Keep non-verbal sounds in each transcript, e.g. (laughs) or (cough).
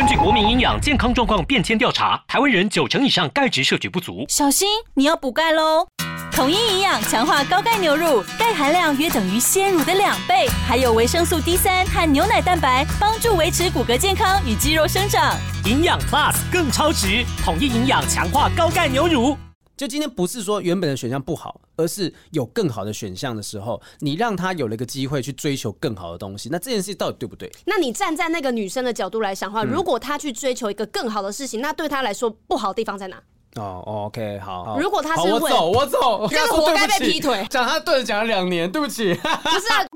根据国民营养健康状况变迁调查，台湾人九成以上钙质摄取不足，小心你要补钙喽！统一营养强化高钙牛乳，钙含量约等于鲜乳的两倍，还有维生素 D 三和牛奶蛋白，帮助维持骨骼健康与肌肉生长。营养 Plus 更超值，统一营养强化高钙牛乳。就今天不是说原本的选项不好，而是有更好的选项的时候，你让他有了一个机会去追求更好的东西。那这件事到底对不对？那你站在那个女生的角度来想的话，嗯、如果她去追求一个更好的事情，那对她来说不好的地方在哪？哦，OK，好。好如果他是我走，我走，这个活该被劈腿。讲他对着讲了两年，对不起。(laughs) 不是啊。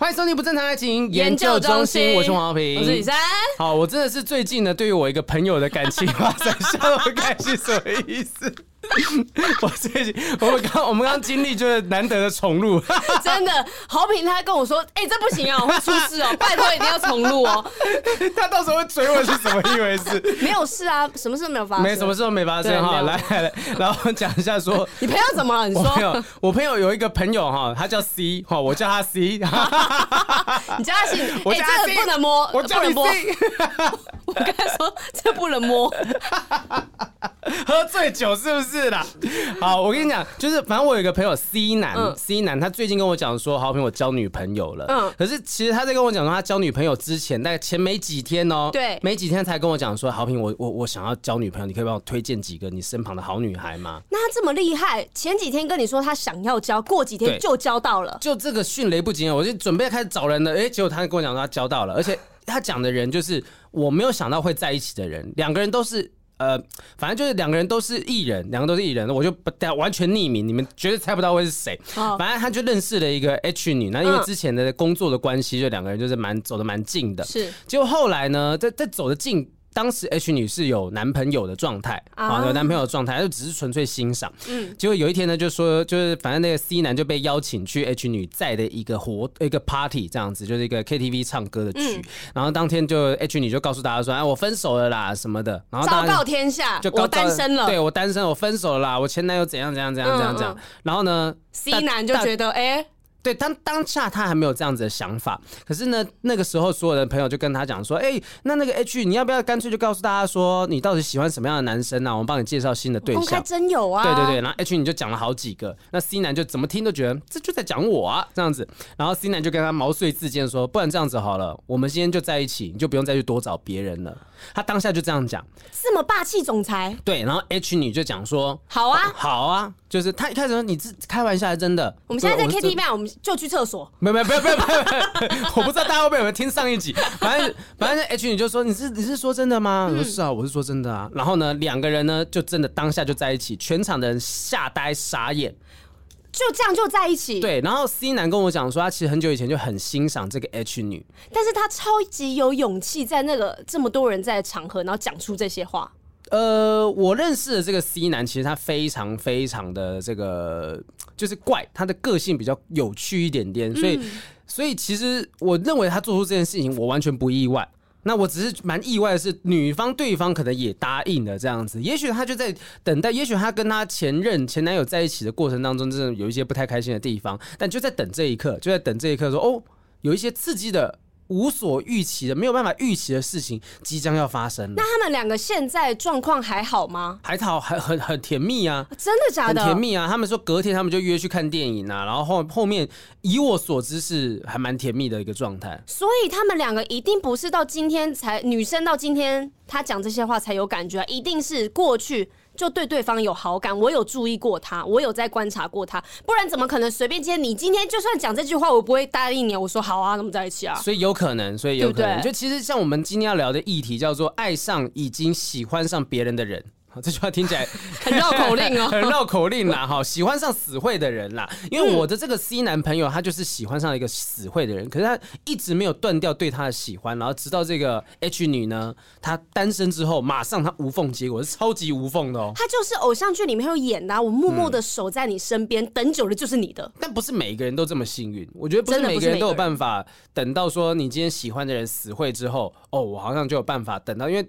欢迎收听不正常爱情研究中心，我是黄浩平，我是李珊。好，我真的是最近呢，对于我一个朋友的感情发生，我开是，什么意思？(laughs) 我最近，我们刚我们刚经历就是难得的重录，(laughs) 真的。豪平他跟我说：“哎、欸，这不行啊，会出事哦，(laughs) 拜托一定要重录哦。”他到时候会追问是什么一回事？没有事啊，什么事都没有发生，没什么事都没发生哈。来来来，然后讲一下说，你朋友怎么了？你说，我朋友，我朋友有一个朋友哈，他叫 C 哈，我叫他 C，你叫他 C，我叫他 C，不能摸，我叫你 C。我跟他说这不能摸，喝醉酒是不是啦？好，我跟你讲，就是反正我有一个朋友 C 男、嗯、C 男，他最近跟我讲说，好朋友交女朋友了。嗯，可是其实他在跟我讲说，他交女朋友之前，大概前没几天哦、喔，对，没几天才跟我讲说，好平我我我想要交女朋友，你可以帮我推荐几个你身旁的好女孩吗？那他这么厉害，前几天跟你说他想要交，过几天就交到了，就这个迅雷不及掩耳，我就准备开始找人了。哎、欸，结果他跟我讲说他交到了，而且他讲的人就是我没有想到会在一起的人，两个人都是。呃，反正就是两个人都是艺人，两个都是艺人，我就不完全匿名，你们绝对猜不到会是谁。Oh. 反正他就认识了一个 H 女，那因为之前的工作的关系，就两个人就是蛮走的蛮近的。是，结果后来呢，在在走的近。当时 H 女是有男朋友的状态啊，有男朋友的状态，就只是纯粹欣赏。嗯，结果有一天呢，就说就是反正那个 C 男就被邀请去 H 女在的一个活一个 party 这样子，就是一个 KTV 唱歌的局。嗯、然后当天就 H 女就告诉大家说：“哎，我分手了啦，什么的。”然后昭告天下，就我单身了。对，我单身，我分手了啦，我前男友怎样怎样怎样怎样怎样。然后呢，C 男就觉得哎。对，当当下他还没有这样子的想法，可是呢，那个时候所有的朋友就跟他讲说，哎、欸，那那个 H，你要不要干脆就告诉大家说，你到底喜欢什么样的男生呢、啊？我们帮你介绍新的对象。公开真有啊！对对对，然后 H 你就讲了好几个，那 C 男就怎么听都觉得这就在讲我啊，这样子，然后 C 男就跟他毛遂自荐说，不然这样子好了，我们今天就在一起，你就不用再去多找别人了。他当下就这样讲，这么霸气总裁。对，然后 H 女就讲说，好啊，好啊，就是他一开始说你这开玩笑还是真的？我们现在在 KTV，我们就去厕所。没有没有没有没有没有，我不知道大家会不会有没有听上一集。反正反正 H 女就说你是你是说真的吗？我说是啊，我是说真的啊。然后呢，两个人呢就真的当下就在一起，全场的人吓呆傻眼。就这样就在一起。对，然后 C 男跟我讲说，他其实很久以前就很欣赏这个 H 女，但是他超级有勇气在那个这么多人在的场合，然后讲出这些话。呃，我认识的这个 C 男，其实他非常非常的这个就是怪，他的个性比较有趣一点点，所以、嗯、所以其实我认为他做出这件事情，我完全不意外。那我只是蛮意外的是，女方对方可能也答应了这样子，也许她就在等待，也许她跟她前任前男友在一起的过程当中，真的有一些不太开心的地方，但就在等这一刻，就在等这一刻，说哦，有一些刺激的。无所预期的，没有办法预期的事情即将要发生。那他们两个现在状况还好吗？还好，还很很甜蜜啊！真的假的？很甜蜜啊！他们说隔天他们就约去看电影啊，然后后后面以我所知是还蛮甜蜜的一个状态。所以他们两个一定不是到今天才，女生到今天她讲这些话才有感觉啊，一定是过去。就对对方有好感，我有注意过他，我有在观察过他，不然怎么可能随便接你？今天就算讲这句话，我不会答应你。我说好啊，那么在一起啊。所以有可能，所以有可能。对对，就其实像我们今天要聊的议题叫做爱上已经喜欢上别人的人。好，这句话听起来 (laughs) 很绕口令哦，(laughs) 很绕口令啦。哈，喜欢上死会的人啦，因为我的这个 C 男朋友，他就是喜欢上一个死会的人，可是他一直没有断掉对他的喜欢，然后直到这个 H 女呢，她单身之后，马上她无缝接果，是超级无缝的哦。他就是偶像剧里面有演的，我默默的守在你身边，等久了就是你的。但不是每一个人都这么幸运，我觉得不是每个人都有办法等到说你今天喜欢的人死会之后，哦，我好像就有办法等到，因为。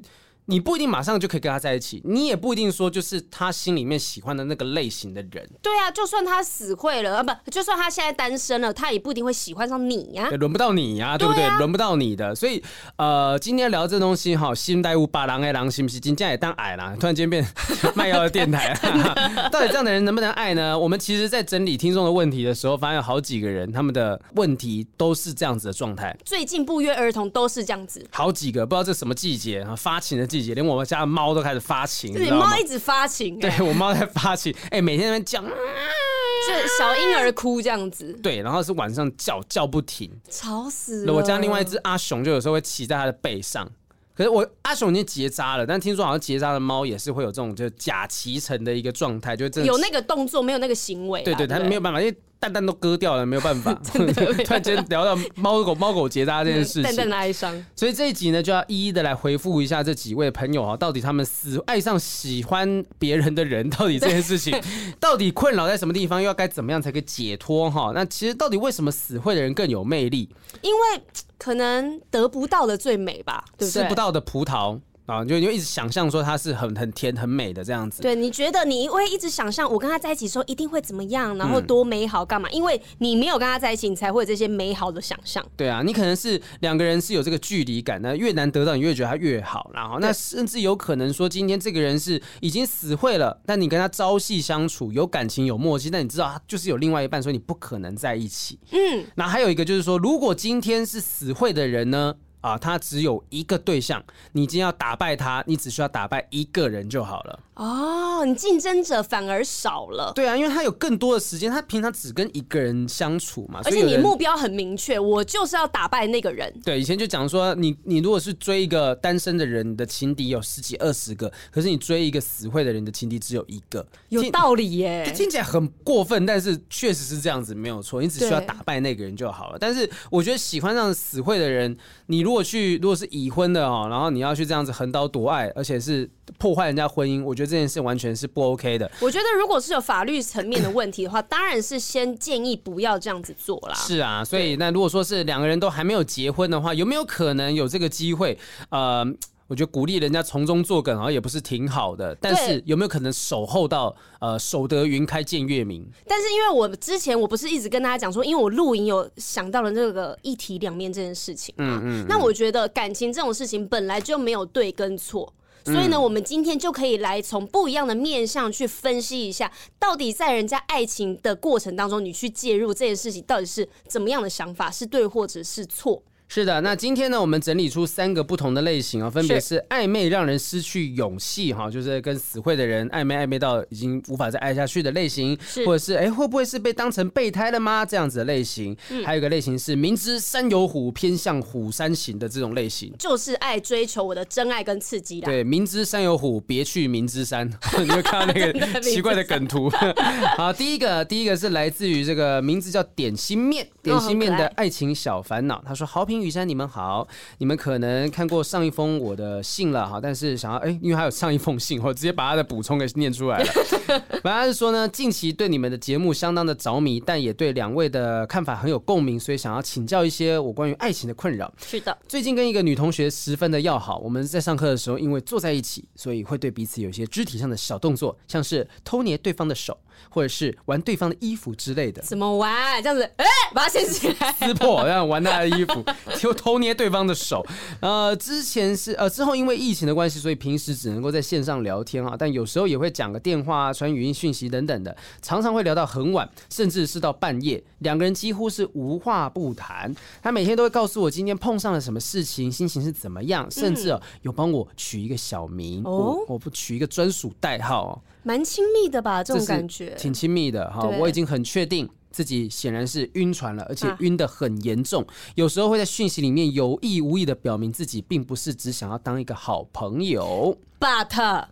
你不一定马上就可以跟他在一起，你也不一定说就是他心里面喜欢的那个类型的人。对啊，就算他死会了啊，不，就算他现在单身了，他也不一定会喜欢上你呀、啊。轮不到你呀、啊，对不对？轮、啊、不到你的。所以呃，今天聊这东西哈，新代物八郎爱狼，行不行？今天也当矮了，突然间变 (laughs) 卖药的电台。(laughs) 到底这样的人能不能爱呢？我们其实，在整理听众的问题的时候，发现有好几个人他们的问题都是这样子的状态。最近不约而同都是这样子，好几个，不知道这什么季节啊，发情的季节，连我们家的猫都开始发情。你，猫一直发情、欸，对我猫在发情，哎、欸，每天在那边叫，就小婴儿哭这样子。对，然后是晚上叫叫不停，吵死了。我家另外一只阿雄就有时候会骑在它的背上，可是我阿雄已经结扎了，但听说好像结扎的猫也是会有这种就假骑乘的一个状态，就真的有那个动作，没有那个行为。对对，对，它没有办法，因为。蛋蛋都割掉了，没有办法。(laughs) 突然间聊到猫狗猫狗结扎这件事情，蛋蛋的哀伤。所以这一集呢，就要一一的来回复一下这几位朋友啊，到底他们死爱上喜欢别人的人，到底这件事情 (laughs) 到底困扰在什么地方，又要该怎么样才可以解脱哈？那其实到底为什么死会的人更有魅力？因为可能得不到的最美吧，对不对？吃不到的葡萄。啊，就就一直想象说他是很很甜很美的这样子。对，你觉得你会一直想象我跟他在一起的时候一定会怎么样，然后多美好干嘛？嗯、因为你没有跟他在一起，你才会有这些美好的想象。对啊，你可能是两个人是有这个距离感，那越难得到，你越觉得他越好。然后那甚至有可能说，今天这个人是已经死会了，但你跟他朝夕相处，有感情有默契，但你知道他就是有另外一半，所以你不可能在一起。嗯，那还有一个就是说，如果今天是死会的人呢？啊，他只有一个对象，你今天要打败他，你只需要打败一个人就好了。哦，你竞争者反而少了。对啊，因为他有更多的时间，他平常只跟一个人相处嘛。而且你目标很明确，我就是要打败那个人。对，以前就讲说，你你如果是追一个单身的人，你的情敌有十几二十个，可是你追一个死会的人的情敌只有一个，有道理耶。听起来很过分，但是确实是这样子，没有错。你只需要打败那个人就好了。但是我觉得喜欢上死会的人，你如果去，如果是已婚的哦，然后你要去这样子横刀夺爱，而且是破坏人家婚姻，我觉得这件事完全是不 OK 的。我觉得如果是有法律层面的问题的话，当然是先建议不要这样子做啦。是啊，所以那如果说是两个人都还没有结婚的话，有没有可能有这个机会？呃。我觉得鼓励人家从中作梗好像也不是挺好的，但是有没有可能守候到呃守得云开见月明？但是因为我之前我不是一直跟大家讲说，因为我录影有想到了这个一体两面这件事情嘛，嗯嗯，那我觉得感情这种事情本来就没有对跟错，所以呢，我们今天就可以来从不一样的面向去分析一下，到底在人家爱情的过程当中，你去介入这件事情到底是怎么样的想法，是对或者是错？是的，那今天呢，我们整理出三个不同的类型啊，分别是暧昧让人失去勇气哈，就是跟死会的人暧昧暧昧到已经无法再爱下去的类型，或者是哎会不会是被当成备胎了吗？这样子的类型，还有一个类型是明知山有虎，偏向虎山行的这种类型，就是爱追求我的真爱跟刺激的。对，明知山有虎，别去明知山，(laughs) 你会看到那个 (laughs) 奇怪的梗图。(laughs) 好，第一个第一个是来自于这个名字叫点心面，点心面的爱情小烦恼，他说好评。玉山，你们好，你们可能看过上一封我的信了哈，但是想要哎，因为还有上一封信，我直接把他的补充给念出来了。(laughs) 本来是说呢，近期对你们的节目相当的着迷，但也对两位的看法很有共鸣，所以想要请教一些我关于爱情的困扰。是的，最近跟一个女同学十分的要好，我们在上课的时候，因为坐在一起，所以会对彼此有一些肢体上的小动作，像是偷捏对方的手。或者是玩对方的衣服之类的，怎么玩？这样子，哎、欸，把它掀起来，撕破，然后玩他的衣服，(laughs) 就偷捏对方的手。呃，之前是呃，之后因为疫情的关系，所以平时只能够在线上聊天啊，但有时候也会讲个电话、传语音讯息等等的，常常会聊到很晚，甚至是到半夜，两个人几乎是无话不谈。他每天都会告诉我今天碰上了什么事情，心情是怎么样，甚至、哦、有帮我取一个小名，哦、我我不取一个专属代号。蛮亲密的吧，这种感觉挺亲密的哈。我已经很确定自己显然是晕船了，而且晕的很严重。啊、有时候会在讯息里面有意无意的表明自己并不是只想要当一个好朋友。But，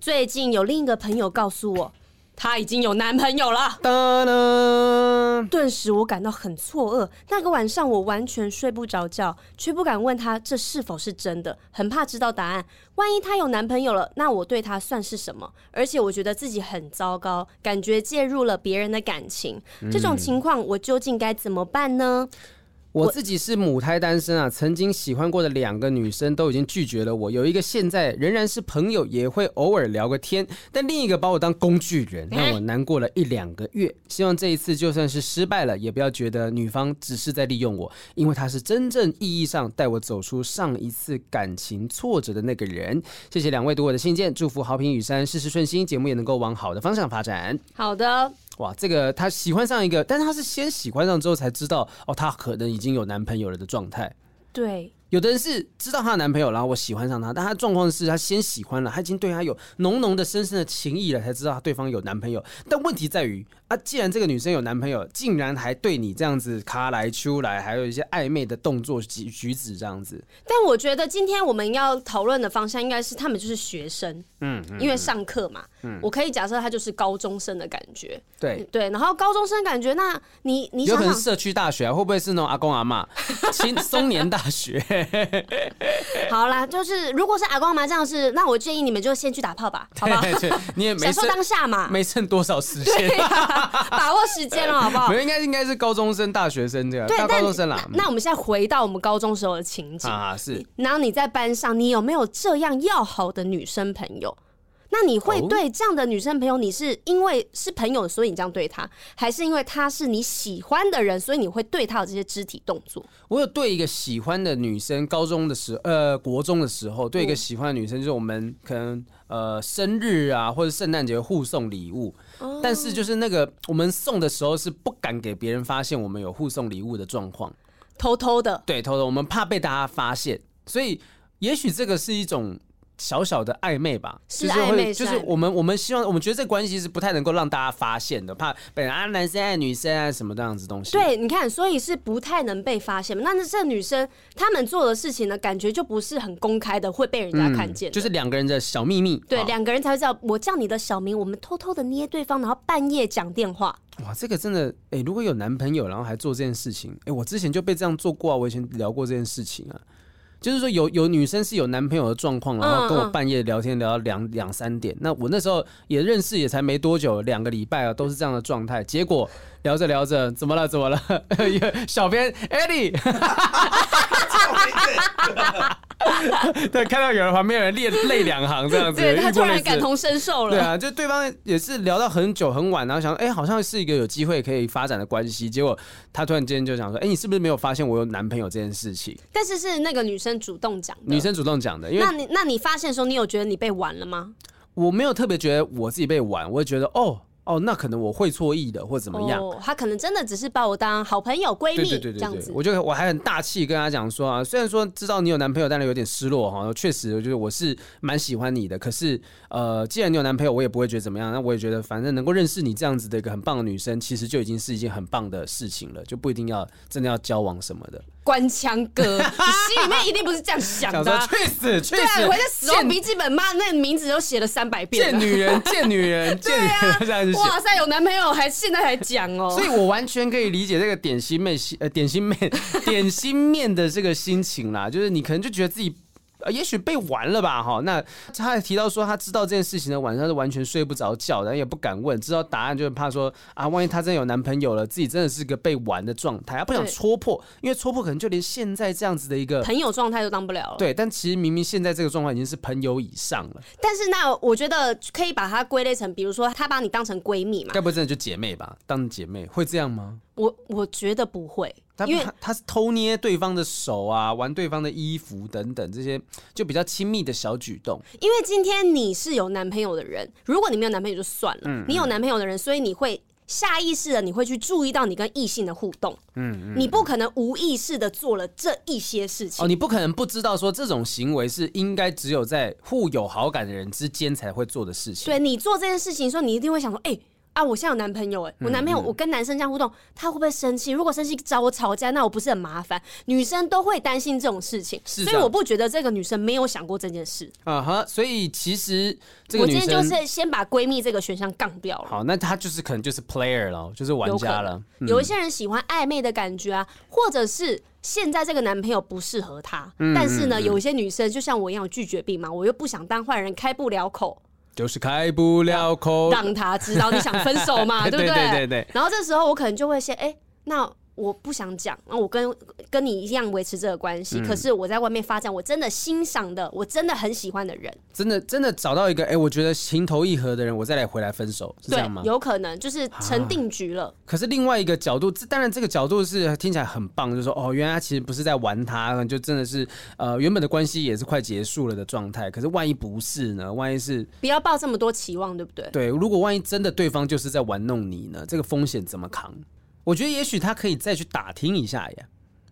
最近有另一个朋友告诉我。她已经有男朋友了，顿时我感到很错愕。那个晚上我完全睡不着觉，却不敢问她这是否是真的，很怕知道答案。万一她有男朋友了，那我对她算是什么？而且我觉得自己很糟糕，感觉介入了别人的感情。这种情况我究竟该怎么办呢？我自己是母胎单身啊，曾经喜欢过的两个女生都已经拒绝了我，有一个现在仍然是朋友，也会偶尔聊个天，但另一个把我当工具人，让我难过了一两个月。希望这一次就算是失败了，也不要觉得女方只是在利用我，因为她是真正意义上带我走出上一次感情挫折的那个人。谢谢两位读我的信件，祝福好评雨山事事顺心，节目也能够往好的方向发展。好的。哇，这个她喜欢上一个，但是她是先喜欢上之后才知道，哦，她可能已经有男朋友了的状态。对。有的人是知道她的男朋友，然后我喜欢上她，但她状况是她先喜欢了，她已经对她有浓浓的、深深的情谊了，才知道她对方有男朋友。但问题在于啊，既然这个女生有男朋友，竟然还对你这样子卡来出来，还有一些暧昧的动作举举止这样子。但我觉得今天我们要讨论的方向应该是他们就是学生，嗯，因为上课嘛，嗯，我可以假设他就是高中生的感觉，对。对，然后高中生感觉，那你你想想。有可能社区大学、啊、会不会是那种阿公阿妈，(laughs) 青松年大学？(laughs) 好啦，就是如果是阿公阿妈这样是，那我建议你们就先去打炮吧，好不好？(laughs) 你也没享受当下嘛，没剩多少时间、啊，(laughs) 把握时间了，好不好？没有，应该应该是高中生、大学生这样，大高中生啦。那我们现在回到我们高中时候的情景啊，是。然后你在班上，你有没有这样要好的女生朋友？那你会对这样的女生朋友，你是因为是朋友，所以你这样对她，还是因为她是你喜欢的人，所以你会对她有这些肢体动作？我有对一个喜欢的女生，高中的时候，呃，国中的时候，对一个喜欢的女生，就是我们可能呃生日啊，或者圣诞节互送礼物，但是就是那个我们送的时候是不敢给别人发现我们有互送礼物的状况，偷偷的，对，偷偷，我们怕被大家发现，所以也许这个是一种。小小的暧昧吧，是暧昧，就是我们我们希望，我们觉得这个关系是不太能够让大家发现的，怕本来啊男生爱女生啊什么这样子东西。对，你看，所以是不太能被发现。那那这女生他们做的事情呢，感觉就不是很公开的，会被人家看见，就是两个人的小秘密。对，两个人才会知道，我叫你的小名，我们偷偷的捏对方，然后半夜讲电话。哇，这个真的，哎、欸，如果有男朋友然后还做这件事情，哎、欸，我之前就被这样做过啊，我以前聊过这件事情啊。就是说有有女生是有男朋友的状况，然后跟我半夜聊天聊到两两三点。那我那时候也认识，也才没多久，两个礼拜啊，都是这样的状态。结果聊着聊着，怎么了？怎么了？(laughs) 小编 Eddie。(laughs) (laughs) 对，看到有人旁边有人泪泪两行这样子，对，他突然感同身受了。对啊，就对方也是聊到很久很晚，然后想，哎、欸，好像是一个有机会可以发展的关系。结果他突然间就想说，哎、欸，你是不是没有发现我有男朋友这件事情？但是是那个女生主动讲的，女生主动讲的。因为那你那你发现的时候，你有觉得你被玩了吗？我没有特别觉得我自己被玩，我会觉得哦。哦，那可能我会错意的，或怎么样？哦，他可能真的只是把我当好朋友、闺蜜，对对对对对，这样子。我觉得我还很大气跟他讲说啊，虽然说知道你有男朋友，但是有点失落哈。确实，我觉得我是蛮喜欢你的。可是，呃，既然你有男朋友，我也不会觉得怎么样。那我也觉得，反正能够认识你这样子的一个很棒的女生，其实就已经是一件很棒的事情了，就不一定要真的要交往什么的。官腔哥，(laughs) 你心里面一定不是这样想的、啊。去死，去死！对啊，我在死亡笔记本骂那个名字都写了三百遍。贱女人，贱女人，(laughs) 贱女人，这样子。哇塞，有男朋友还现在还讲哦。所以我完全可以理解这个点心妹心呃点心妹 (laughs) 点心面的这个心情啦，就是你可能就觉得自己。呃，也许被玩了吧，哈。那他还提到说，他知道这件事情的晚上是完全睡不着觉，然后也不敢问，知道答案就是怕说啊，万一他真的有男朋友了，自己真的是个被玩的状态，他不想戳破，因为戳破可能就连现在这样子的一个朋友状态都当不了了。对，但其实明明现在这个状况已经是朋友以上了。但是那我觉得可以把它归类成，比如说他把你当成闺蜜嘛，该不会真的就姐妹吧？当姐妹会这样吗？我我觉得不会。因为他，他是偷捏对方的手啊，玩对方的衣服等等这些，就比较亲密的小举动。因为今天你是有男朋友的人，如果你没有男朋友就算了，你有男朋友的人，所以你会下意识的你会去注意到你跟异性的互动，嗯，嗯，你不可能无意识的做了这一些事情。哦，你不可能不知道说这种行为是应该只有在互有好感的人之间才会做的事情。对，你做这件事情的时候，你一定会想说，哎、欸。啊，我现在有男朋友哎，我男朋友，我跟男生这样互动，他会不会生气？如果生气找我吵架，那我不是很麻烦？女生都会担心这种事情，所以我不觉得这个女生没有想过这件事。啊哈，所以其实这个女生我今天就是先把闺蜜这个选项杠掉了。好，那她就是可能就是 player 了，就是玩家了。有，有一些人喜欢暧昧的感觉啊，或者是现在这个男朋友不适合她，但是呢，有一些女生就像我一样有拒绝病嘛，我又不想当坏人，开不了口。就是开不了口，让他知道你想分手嘛，(laughs) 对不对？对对。然后这时候我可能就会先，哎、欸，那我不想讲，那我跟跟你一样维持这个关系，嗯、可是我在外面发展我真的欣赏的，我真的很喜欢的人，真的真的找到一个哎、欸，我觉得情投意合的人，我再来回来分手，是这样吗？有可能就是成定局了。啊、可是另外一个角度，当然这个角度是听起来很棒，就是说哦，原来他其实不是在玩他，就真的是呃原本的关系也是快结束了的状态。可是万一不是呢？万一是不要抱这么多期望，对不对？对，如果万一真的对方就是在玩弄你呢？这个风险怎么扛？我觉得也许他可以再去打听一下呀。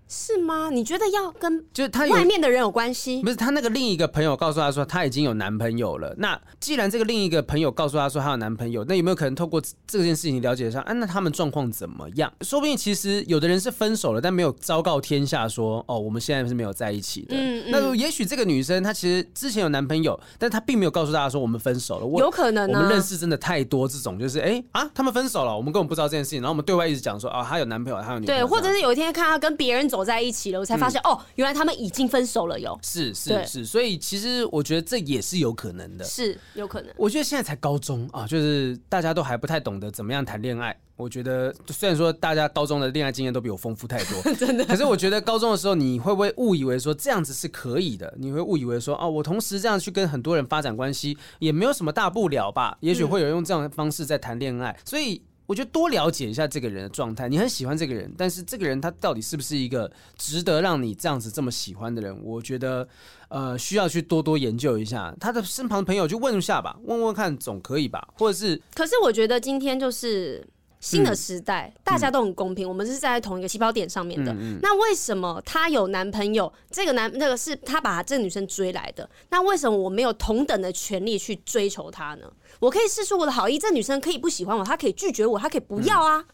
是吗？你觉得要跟就是他外面的人有关系？不是他那个另一个朋友告诉他说他已经有男朋友了。那既然这个另一个朋友告诉他说他有男朋友，那有没有可能透过这件事情了解一下？啊，那他们状况怎么样？说不定其实有的人是分手了，但没有昭告天下说哦，我们现在是没有在一起的。嗯嗯。那也许这个女生她其实之前有男朋友，但她并没有告诉大家说我们分手了。我有可能呢。我们认识真的太多这种，就是哎啊，他们分手了，我们根本不知道这件事情，然后我们对外一直讲说啊，她有男朋友，她有女朋友。对，或者是有一天看她跟别人走在一起了，我才。发现哦，原来他们已经分手了哟。是是是，所以其实我觉得这也是有可能的，是有可能。我觉得现在才高中啊，就是大家都还不太懂得怎么样谈恋爱。我觉得虽然说大家高中的恋爱经验都比我丰富太多，(laughs) 真的。可是我觉得高中的时候，你会不会误以为说这样子是可以的？你会误以为说哦，我同时这样去跟很多人发展关系，也没有什么大不了吧？也许会有人用这样的方式在谈恋爱，所以。我觉得多了解一下这个人的状态，你很喜欢这个人，但是这个人他到底是不是一个值得让你这样子这么喜欢的人？我觉得，呃，需要去多多研究一下他的身旁的朋友，去问一下吧，问问看总可以吧？或者是，可是我觉得今天就是。新的时代，嗯、大家都很公平，嗯、我们是站在同一个起跑点上面的。那为什么她有男朋友？这个男那个是他把这个女生追来的。那为什么我没有同等的权利去追求她呢？我可以试出我的好意，这、女生可以不喜欢我，她可以拒绝我，她可以不要啊。嗯、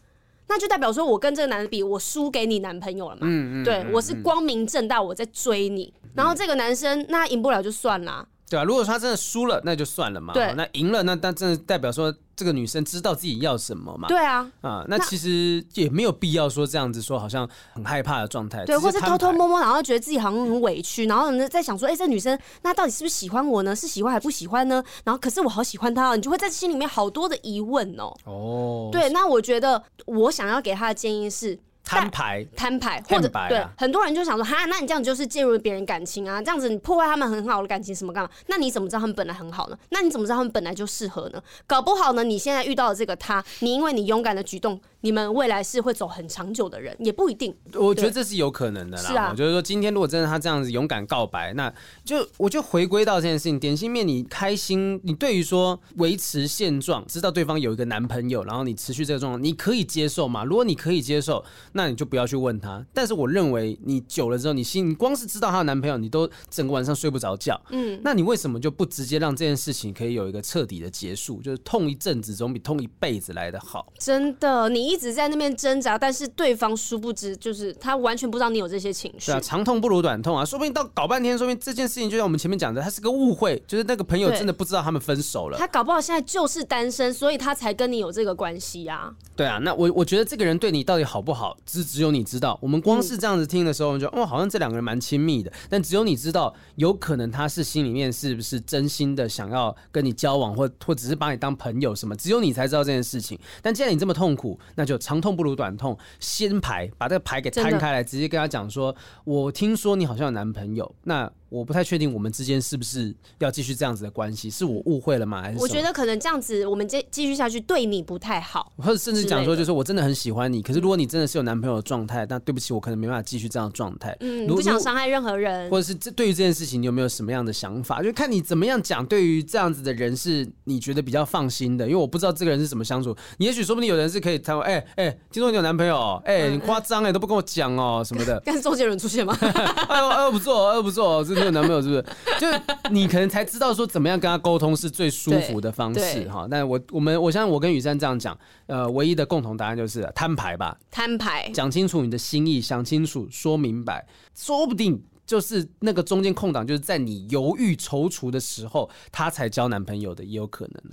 那就代表说我跟这个男的比，我输给你男朋友了嘛？嗯嗯、对，我是光明正大我在追你，嗯、然后这个男生那赢不了就算了。对啊，如果说他真的输了，那就算了嘛。对，那赢了，那但真的代表说这个女生知道自己要什么嘛。对啊，啊，那其实也没有必要说这样子说，好像很害怕的状态。对，或是偷偷摸摸，然后觉得自己好像很委屈，然后呢在想说，哎、欸，这女生那到底是不是喜欢我呢？是喜欢还不喜欢呢？然后可是我好喜欢她，哦，你就会在心里面好多的疑问哦。哦，对，那我觉得我想要给她的建议是。摊牌，摊牌，或者、啊、对很多人就想说，哈，那你这样就是介入别人感情啊，这样子你破坏他们很好的感情，什么干嘛？那你怎么知道他们本来很好呢？那你怎么知道他们本来就适合呢？搞不好呢，你现在遇到的这个他，你因为你勇敢的举动。你们未来是会走很长久的人，也不一定。我觉得这是有可能的啦。是啊，我觉得说今天如果真的他这样子勇敢告白，那就我就回归到这件事情。点心面，你开心？你对于说维持现状，知道对方有一个男朋友，然后你持续这个状况，你可以接受吗？如果你可以接受，那你就不要去问他。但是我认为你久了之后，你心你光是知道他的男朋友，你都整个晚上睡不着觉。嗯，那你为什么就不直接让这件事情可以有一个彻底的结束？就是痛一阵子总比痛一辈子来的好。真的，你一。一直在那边挣扎，但是对方殊不知，就是他完全不知道你有这些情绪。对啊，长痛不如短痛啊！说不定到搞半天，说不定这件事情就像我们前面讲的，他是个误会，就是那个朋友真的不知道他们分手了。他搞不好现在就是单身，所以他才跟你有这个关系啊。对啊，那我我觉得这个人对你到底好不好，只只有你知道。我们光是这样子听的时候，我们就哦，好像这两个人蛮亲密的，但只有你知道，有可能他是心里面是不是真心的想要跟你交往，或或只是把你当朋友什么，只有你才知道这件事情。但既然你这么痛苦，那就长痛不如短。痛，先排把这个牌给摊开来，直接跟他讲说：“我听说你好像有男朋友。”那我不太确定我们之间是不是要继续这样子的关系，是我误会了吗？还是我觉得可能这样子我们继继续下去对你不太好，或者甚至讲说就是我真的很喜欢你，可是如果你真的是有男朋友的状态，那对不起，我可能没办法继续这样的状态。嗯，不想伤害任何人，或者是这对于这件事情你有没有什么样的想法？就看你怎么样讲。对于这样子的人是你觉得比较放心的，因为我不知道这个人是怎么相处。你也许说不定有人是可以谈，哎哎，听说你有男朋友，哎，你夸张哎，都不跟我讲哦什么的。(laughs) 但是周杰伦出现吗？(laughs) 哎呦哎呦不错，哎呦不错，真的有男朋友是不是？(laughs) 就是你可能才知道说怎么样跟他沟通是最舒服的方式哈。但我我们我相信我跟雨珊这样讲，呃，唯一的共同答案就是摊牌吧，摊牌，讲清楚你的心意，想清楚，说明白，说不定就是那个中间空档，就是在你犹豫踌躇的时候，他才交男朋友的，也有可能。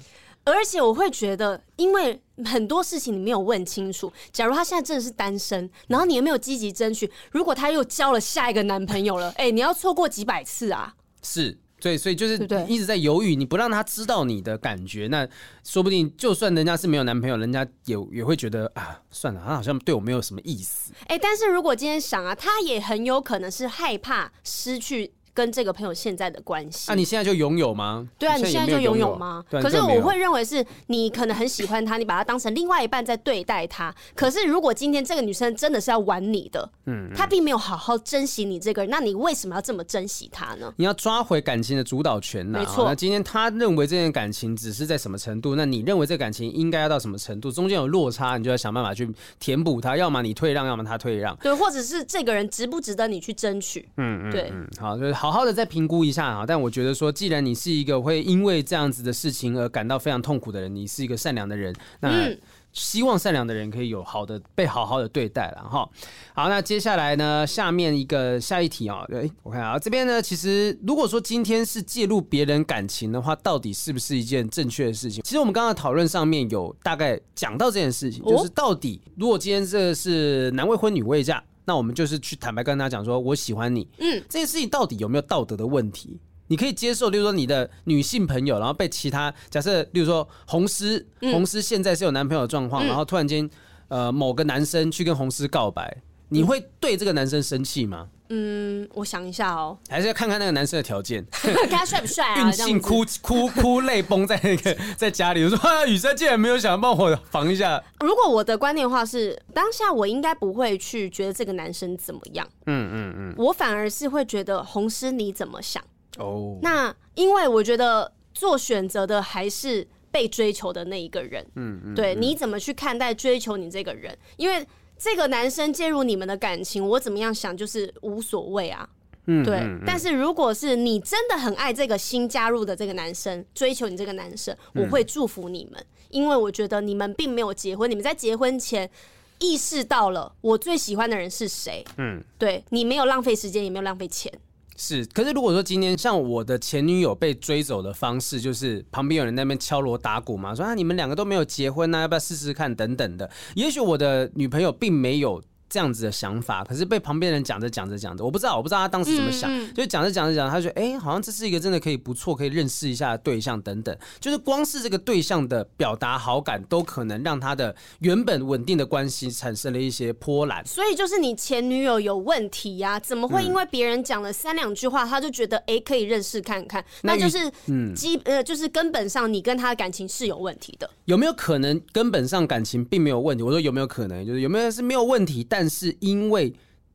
而且我会觉得，因为很多事情你没有问清楚。假如他现在真的是单身，然后你又没有积极争取，如果他又交了下一个男朋友了，(laughs) 哎、欸，你要错过几百次啊！是。对，所以就是一直在犹豫，你不让他知道你的感觉，那说不定就算人家是没有男朋友，人家也也会觉得啊，算了，他好像对我没有什么意思。哎、欸，但是如果今天想啊，他也很有可能是害怕失去。跟这个朋友现在的关系，那、啊、你现在就拥有吗？对啊，你现在就拥有吗？可是我会认为是你可能很喜欢他，你把他当成另外一半在对待他。可是如果今天这个女生真的是要玩你的，嗯，她并没有好好珍惜你这个人，那你为什么要这么珍惜她呢？你要抓回感情的主导权呐、啊。没错。那今天他认为这件感情只是在什么程度，那你认为这感情应该要到什么程度？中间有落差，你就要想办法去填补它。要么你退让，要么他退让。对，或者是这个人值不值得你去争取？嗯嗯，对嗯。好，就是好好的再评估。一下啊，但我觉得说，既然你是一个会因为这样子的事情而感到非常痛苦的人，你是一个善良的人，那希望善良的人可以有好的被好好的对待了哈。好，那接下来呢，下面一个下一题啊，对，我看啊，这边呢，其实如果说今天是介入别人感情的话，到底是不是一件正确的事情？其实我们刚刚讨论上面有大概讲到这件事情，就是到底如果今天这是男未婚女未嫁。那我们就是去坦白跟他讲说，我喜欢你。嗯，这件事情到底有没有道德的问题？你可以接受，例如说你的女性朋友，然后被其他假设，例如说红丝，红丝现在是有男朋友的状况，然后突然间，呃，某个男生去跟红丝告白，你会对这个男生生气吗？嗯，我想一下哦，还是要看看那个男生的条件，(laughs) 看他帅不帅啊？运气哭哭哭泪崩在那个 (laughs) 在家里，我说啊，雨珊竟然没有想帮我防一下。如果我的观念的话是，当下我应该不会去觉得这个男生怎么样。嗯嗯嗯，我反而是会觉得红师你怎么想？哦，那因为我觉得做选择的还是被追求的那一个人。嗯嗯，对，你怎么去看待追求你这个人？因为。这个男生介入你们的感情，我怎么样想就是无所谓啊。嗯，对。但是如果是你真的很爱这个新加入的这个男生，追求你这个男生，我会祝福你们，因为我觉得你们并没有结婚，你们在结婚前意识到了我最喜欢的人是谁。嗯，对，你没有浪费时间，也没有浪费钱。是，可是如果说今天像我的前女友被追走的方式，就是旁边有人在那边敲锣打鼓嘛，说啊你们两个都没有结婚呢，要不要试试看等等的。也许我的女朋友并没有。这样子的想法，可是被旁边人讲着讲着讲着，我不知道，我不知道他当时怎么想，嗯嗯、就讲着讲着讲，他就觉得哎、欸，好像这是一个真的可以不错，可以认识一下的对象等等，就是光是这个对象的表达好感，都可能让他的原本稳定的关系产生了一些波澜。所以就是你前女友有问题呀、啊？怎么会因为别人讲了三两句话，他就觉得哎、欸、可以认识看看？那就是嗯，基呃就是根本上你跟他的感情是有问题的。有没有可能根本上感情并没有问题？我说有没有可能？就是有没有是没有问题，但是因为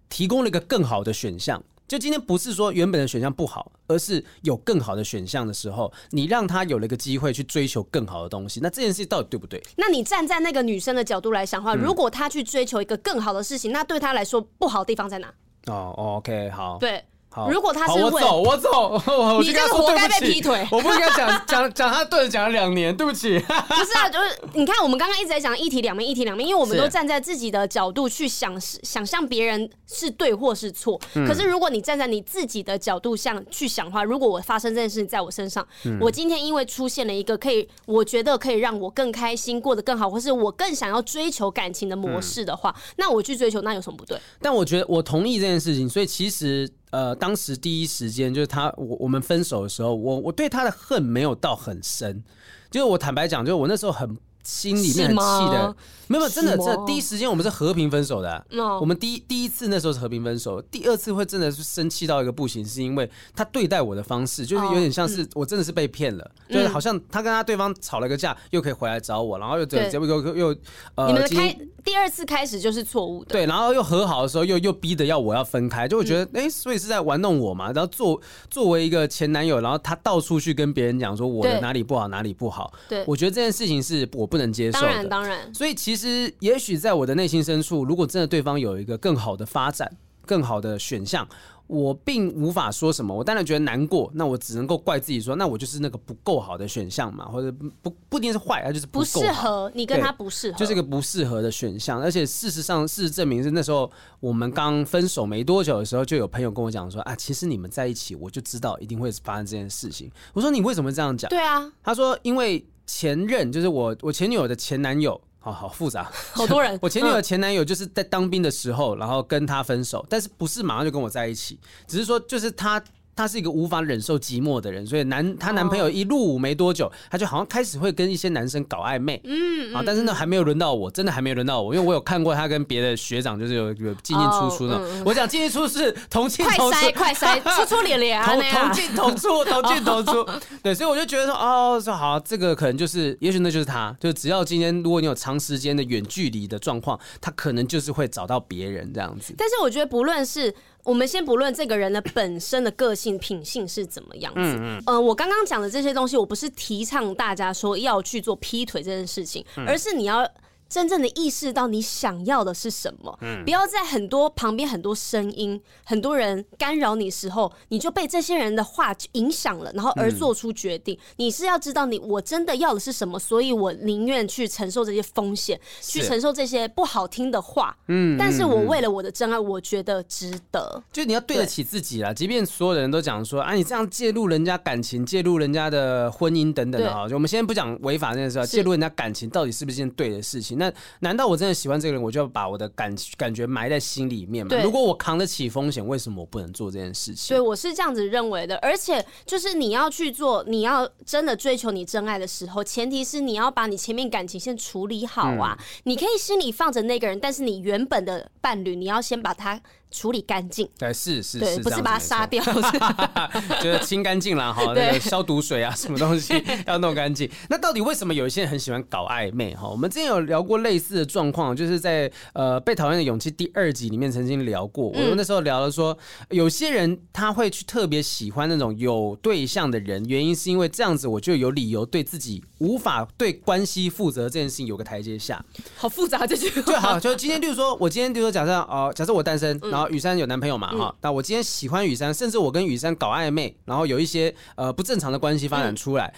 提供了一个更好的选项，就今天不是说原本的选项不好，而是有更好的选项的时候，你让他有了一个机会去追求更好的东西，那这件事到底对不对？那你站在那个女生的角度来想的话，如果她去追求一个更好的事情，那对她来说不好的地方在哪？哦，OK，好，对。如果他是我走，我走，(laughs) 我你这个活该被劈腿。(laughs) 我不应该讲讲讲他对着讲了两年，对不起。(laughs) 不是啊，就是你看，我们刚刚一直在讲一体两面，一体两面，因为我们都站在自己的角度去想，想象别人是对或是错。可是如果你站在你自己的角度上去想的话，如果我发生这件事情在我身上，我今天因为出现了一个可以，我觉得可以让我更开心、过得更好，或是我更想要追求感情的模式的话，那我去追求，那有什么不对？但我觉得我同意这件事情，所以其实。呃，当时第一时间就是他，我我们分手的时候，我我对他的恨没有到很深，就是我坦白讲，就是我那时候很。心里面很气的，没有，真的，这第一时间我们是和平分手的。我们第一第一次那时候是和平分手，第二次会真的是生气到一个不行，是因为他对待我的方式，就是有点像是我真的是被骗了，就是好像他跟他对方吵了个架，又可以回来找我，然后又又又又呃，你们的开第二次开始就是错误的，对，然后又和好的时候又又逼得要我要分开，就会觉得哎，所以是在玩弄我嘛。然后作作为一个前男友，然后他到处去跟别人讲说我的哪里不好哪里不好，对，我觉得这件事情是我不。不能接受，当然当然。所以其实，也许在我的内心深处，如果真的对方有一个更好的发展、更好的选项，我并无法说什么。我当然觉得难过，那我只能够怪自己说，那我就是那个不够好的选项嘛，或者不不一定是坏，它就是不适合你跟他不适合，就是一个不适合的选项。而且事实上，事实证明是那时候我们刚分手没多久的时候，就有朋友跟我讲说啊，其实你们在一起，我就知道一定会发生这件事情。我说你为什么这样讲？对啊，他说因为。前任就是我，我前女友的前男友，好好复杂，(laughs) 好多人。(laughs) 我前女友的前男友就是在当兵的时候，然后跟他分手，但是不是马上就跟我在一起，只是说就是他她是一个无法忍受寂寞的人，所以男她男朋友一入伍没多久，她就好像开始会跟一些男生搞暧昧。嗯，啊，但是呢，还没有轮到我，真的还没有轮到我，因为我有看过她跟别的学长，就是有有进进出出的。哦嗯、我讲进进出出是同进同出，快塞，(laughs) 出出连连，同同进同出，同进同出。(laughs) 对，所以我就觉得说，哦，说好，这个可能就是，也许那就是他，就只要今天如果你有长时间的远距离的状况，他可能就是会找到别人这样子。但是我觉得，不论是我们先不论这个人的本身的个性品性是怎么样子，嗯嗯，呃，我刚刚讲的这些东西，我不是提倡大家说要去做劈腿这件事情，而是你要。真正的意识到你想要的是什么，嗯，不要在很多旁边很多声音、很多人干扰你时候，你就被这些人的话影响了，然后而做出决定。嗯、你是要知道你我真的要的是什么，所以我宁愿去承受这些风险，去承受这些不好听的话，嗯，但是我为了我的真爱，我觉得值得。就你要对得起自己啦，即便所有的人都讲说啊，你这样介入人家感情、介入人家的婚姻等等的哈，就我们先不讲违法这件事，介入人家感情到底是不是件对的事情？那难道我真的喜欢这个人，我就要把我的感感觉埋在心里面吗？如果我扛得起风险，为什么我不能做这件事情？对，我是这样子认为的。而且，就是你要去做，你要真的追求你真爱的时候，前提是你要把你前面感情先处理好啊。嗯、你可以心里放着那个人，但是你原本的伴侣，你要先把他。处理干净，对，是是对，是，不是把它杀掉，(laughs) 就是清干净了哈，那个消毒水啊，(laughs) 什么东西 (laughs) 要弄干净。那到底为什么有一些人很喜欢搞暧昧哈？我们之前有聊过类似的状况，就是在呃《被讨厌的勇气》第二集里面曾经聊过。我们那时候聊了说，有些人他会去特别喜欢那种有对象的人，原因是因为这样子我就有理由对自己无法对关系负责这件事情有个台阶下。好复杂这句话。就好，就今天，例如说，我今天比如说假设哦，假设我单身，然后雨珊有男朋友嘛哈，那我今天喜欢雨珊，甚至我跟雨珊搞暧昧，然后有一些呃不正常的关系发展出来，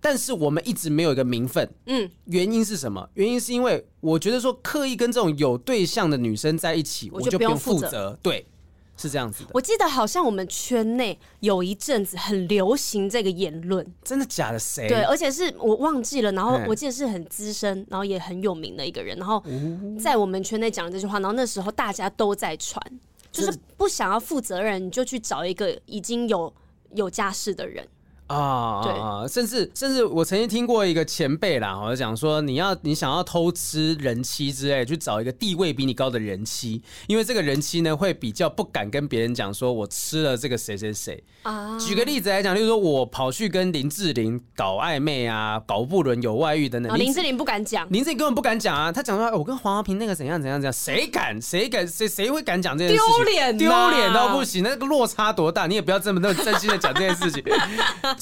但是我们一直没有一个名分，嗯，原因是什么？原因是因为我觉得说刻意跟这种有对象的女生在一起，我就不用负责，对。是这样子的，我记得好像我们圈内有一阵子很流行这个言论，真的假的？谁？对，而且是我忘记了。然后我记得是很资深，然后也很有名的一个人。然后在我们圈内讲这句话，然后那时候大家都在传，就是不想要负责任，你就去找一个已经有有家室的人。啊，甚至甚至我曾经听过一个前辈啦，我就讲说，你要你想要偷吃人妻之类，去找一个地位比你高的人妻，因为这个人妻呢会比较不敢跟别人讲说我吃了这个谁谁谁啊。举个例子来讲，例如说我跑去跟林志玲搞暧昧啊，搞不伦有外遇等等，哦、林志玲不敢讲，林志玲根本不敢讲啊。他讲说我跟黄华平那个怎样怎样怎样，谁敢谁敢谁谁会敢讲这件事情？丢脸丢脸到不行，那个落差多大？你也不要这么那么真心的讲这件事情。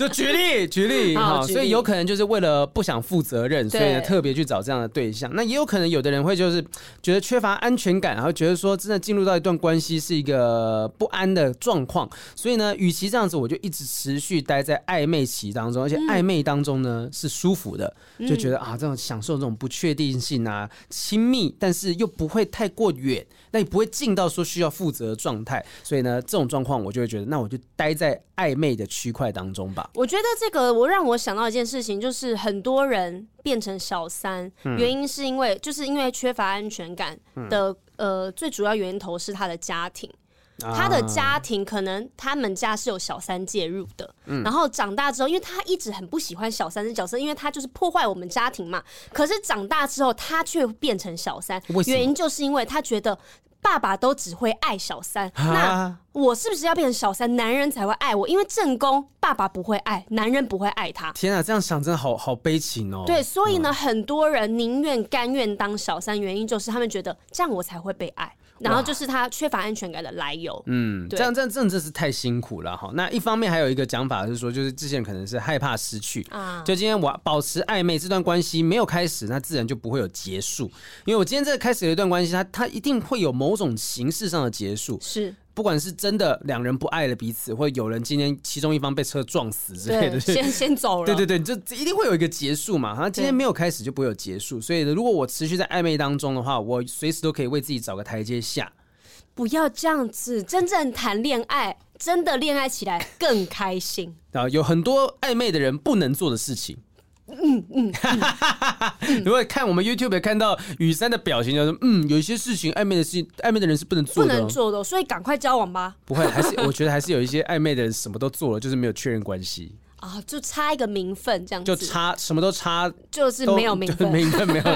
就举例举例哈，(laughs) 所以有可能就是为了不想负责任，所以呢特别去找这样的对象。那也有可能有的人会就是觉得缺乏安全感，然后觉得说真的进入到一段关系是一个不安的状况，所以呢，与其这样子，我就一直持续待在暧昧期当中，而且暧昧当中呢是舒服的，就觉得啊这种享受这种不确定性啊，亲密，但是又不会太过远，那你不会进到说需要负责的状态，所以呢这种状况我就会觉得，那我就待在暧昧的区块当中吧。我觉得这个我让我想到一件事情，就是很多人变成小三，嗯、原因是因为就是因为缺乏安全感的，嗯、呃，最主要源头是他的家庭，啊、他的家庭可能他们家是有小三介入的，嗯、然后长大之后，因为他一直很不喜欢小三的角色，因为他就是破坏我们家庭嘛。可是长大之后，他却变成小三，原因就是因为他觉得。爸爸都只会爱小三，那我是不是要变成小三，男人才会爱我？因为正宫爸爸不会爱，男人不会爱他。天啊，这样想真的好好悲情哦。对，所以呢，嗯、很多人宁愿甘愿当小三，原因就是他们觉得这样我才会被爱。然后就是他缺乏安全感的来由。嗯，对这样这样真的是太辛苦了哈。那一方面还有一个讲法是说，就是之前可能是害怕失去啊。就今天我保持暧昧这段关系没有开始，那自然就不会有结束。因为我今天这个开始有一段关系，它它一定会有某种形式上的结束。是，不管是真的两人不爱了彼此，或者有人今天其中一方被车撞死之类的，(laughs) 先先走了。对对对，就一定会有一个结束嘛。他今天没有开始，就不会有结束。所以如果我持续在暧昧当中的话，我随时都可以为自己找个台阶下。不要这样子，真正谈恋爱，真的恋爱起来更开心 (laughs) 啊！有很多暧昧的人不能做的事情，嗯嗯。如果看我们 YouTube 看到雨珊的表情，就是嗯，有一些事情暧昧的事情，暧昧的人是不能做的，不能做的，所以赶快交往吧。不会，还是我觉得还是有一些暧昧的人什么都做了，就是没有确认关系。啊，就差一个名分这样子，就差什么都差，就是没有名分，(laughs) 名分没有。(laughs)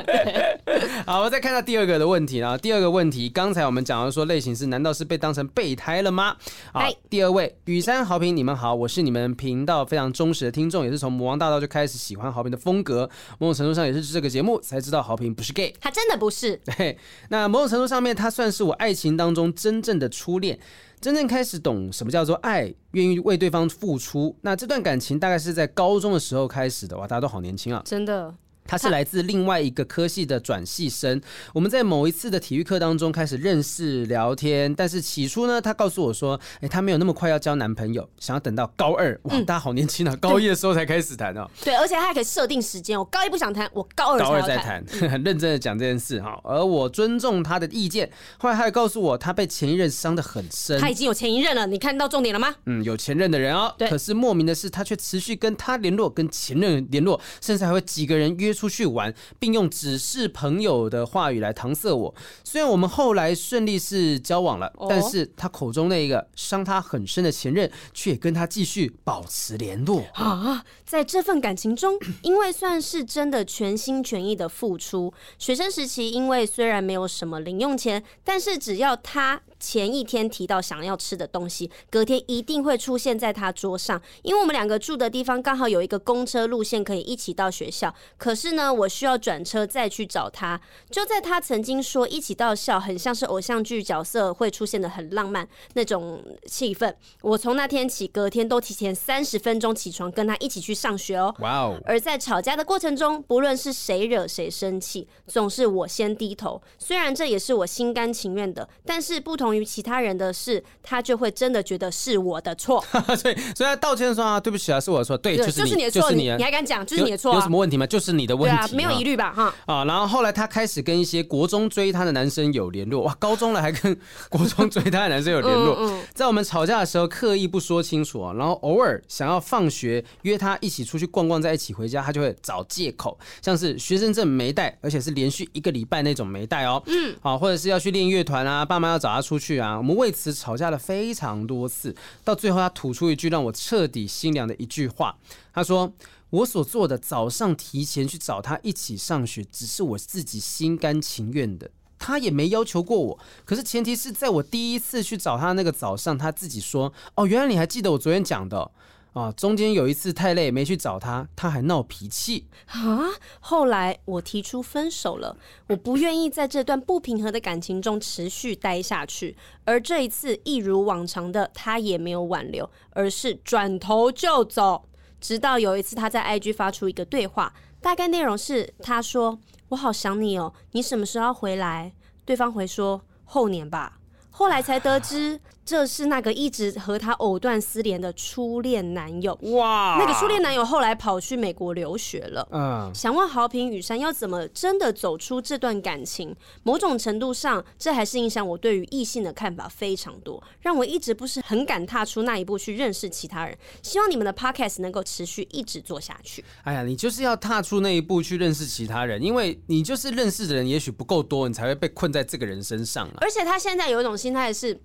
(laughs) 好，我再看到第二个的问题啊，第二个问题，刚才我们讲到说类型是，难道是被当成备胎了吗？好，第二位雨山豪平，你们好，我是你们频道非常忠实的听众，也是从魔王大道就开始喜欢豪平的风格，某种程度上也是这个节目才知道豪平不是 gay，他真的不是。对，那某种程度上面，他算是我爱情当中真正的初恋。真正开始懂什么叫做爱，愿意为对方付出，那这段感情大概是在高中的时候开始的。哇，大家都好年轻啊！真的。他是来自另外一个科系的转系生，我们在某一次的体育课当中开始认识聊天，但是起初呢，他告诉我说，哎、欸，他没有那么快要交男朋友，想要等到高二。哇，大家好年轻啊，高一的时候才开始谈哦。对，而且他还可以设定时间，我高一不想谈，我高二高二再谈，很 (laughs) 认真的讲这件事哈。而我尊重他的意见，后来他还告诉我，他被前一任伤的很深。他已经有前一任了，你看到重点了吗？嗯，有前任的人哦。对。可是莫名的是，他却持续跟他联络，跟前任联络，甚至还会几个人约出去玩。并用只是朋友的话语来搪塞我。虽然我们后来顺利是交往了，但是他口中那一个伤他很深的前任，却也跟他继续保持联络啊。在这份感情中，(clears throat) 因为算是真的全心全意的付出。学生时期，因为虽然没有什么零用钱，但是只要他。前一天提到想要吃的东西，隔天一定会出现在他桌上。因为我们两个住的地方刚好有一个公车路线可以一起到学校，可是呢，我需要转车再去找他。就在他曾经说一起到校很像是偶像剧角色会出现的很浪漫那种气氛，我从那天起隔天都提前三十分钟起床跟他一起去上学哦。哇哦！而在吵架的过程中，不论是谁惹谁生气，总是我先低头。虽然这也是我心甘情愿的，但是不同。于其他人的事，他就会真的觉得是我的错。(laughs) 所以，所以他道歉说啊，对不起啊，是我的错。对，就是就是你的错，你你还敢讲，就是你的错，有什么问题吗？就是你的问题，啊，没有疑虑吧？哈。啊，然后后来他开始跟一些国中追他的男生有联络，哇，高中了还跟国中追他的男生有联络，(laughs) 在我们吵架的时候刻意不说清楚啊，然后偶尔想要放学约他一起出去逛逛，在一起回家，他就会找借口，像是学生证没带，而且是连续一个礼拜那种没带哦，嗯，啊，或者是要去练乐团啊，爸妈要找他出出。去啊！我们为此吵架了非常多次，到最后他吐出一句让我彻底心凉的一句话。他说：“我所做的早上提前去找他一起上学，只是我自己心甘情愿的，他也没要求过我。可是前提是在我第一次去找他那个早上，他自己说：‘哦，原来你还记得我昨天讲的。’”啊，中间有一次太累没去找他，他还闹脾气啊。后来我提出分手了，我不愿意在这段不平和的感情中持续待下去。而这一次一如往常的，他也没有挽留，而是转头就走。直到有一次他在 IG 发出一个对话，大概内容是他说：“我好想你哦，你什么时候回来？”对方回说：“后年吧。”后来才得知。这是那个一直和他藕断丝连的初恋男友哇！那个初恋男友后来跑去美国留学了。嗯，想问豪平雨山要怎么真的走出这段感情？某种程度上，这还是影响我对于异性的看法非常多，让我一直不是很敢踏出那一步去认识其他人。希望你们的 podcast 能够持续一直做下去。哎呀，你就是要踏出那一步去认识其他人，因为你就是认识的人也许不够多，你才会被困在这个人身上啊。而且他现在有一种心态是。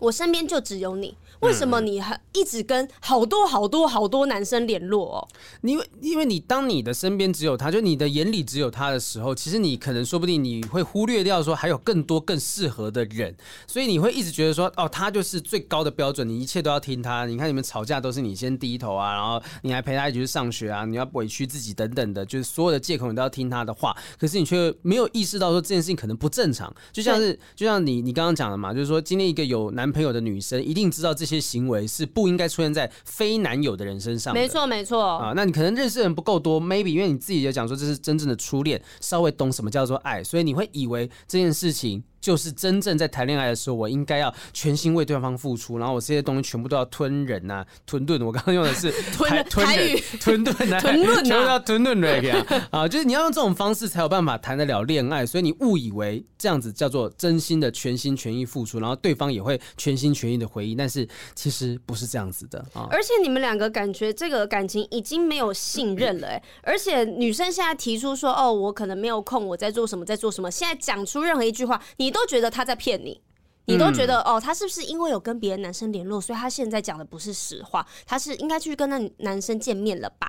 我身边就只有你。为什么你还一直跟好多好多好多男生联络哦？因为因为你当你的身边只有他，就你的眼里只有他的时候，其实你可能说不定你会忽略掉说还有更多更适合的人，所以你会一直觉得说哦，他就是最高的标准，你一切都要听他。你看你们吵架都是你先低头啊，然后你还陪他一起去上学啊，你要委屈自己等等的，就是所有的借口你都要听他的话。可是你却没有意识到说这件事情可能不正常，就像是就像你你刚刚讲的嘛，就是说今天一个有男朋友的女生一定知道这些。行为是不应该出现在非男友的人身上。没错，没错啊。那你可能认识的人不够多，maybe 因为你自己也讲说这是真正的初恋，稍微懂什么叫做爱，所以你会以为这件事情就是真正在谈恋爱的时候，我应该要全心为对方付出，然后我这些东西全部都要吞忍呐、啊，吞顿。我刚刚用的是 (laughs) 吞吞忍 (laughs) 吞顿啊，吞顿啊，全部要吞顿的 (laughs) 啊，就是你要用这种方式才有办法谈得了恋爱，所以你误以为这样子叫做真心的全心全意付出，然后对方也会全心全意的回应，但是其实不是这样子的啊。而且你们两个感觉这个感情已经没有信任了、欸，哎，而且女生现在提出说，哦，我可能没有空，我在做什么，在做什么，现在讲出任何一句话，你你都觉得他在骗你。你都觉得哦，他是不是因为有跟别的男生联络，所以他现在讲的不是实话？他是应该去跟那男生见面了吧？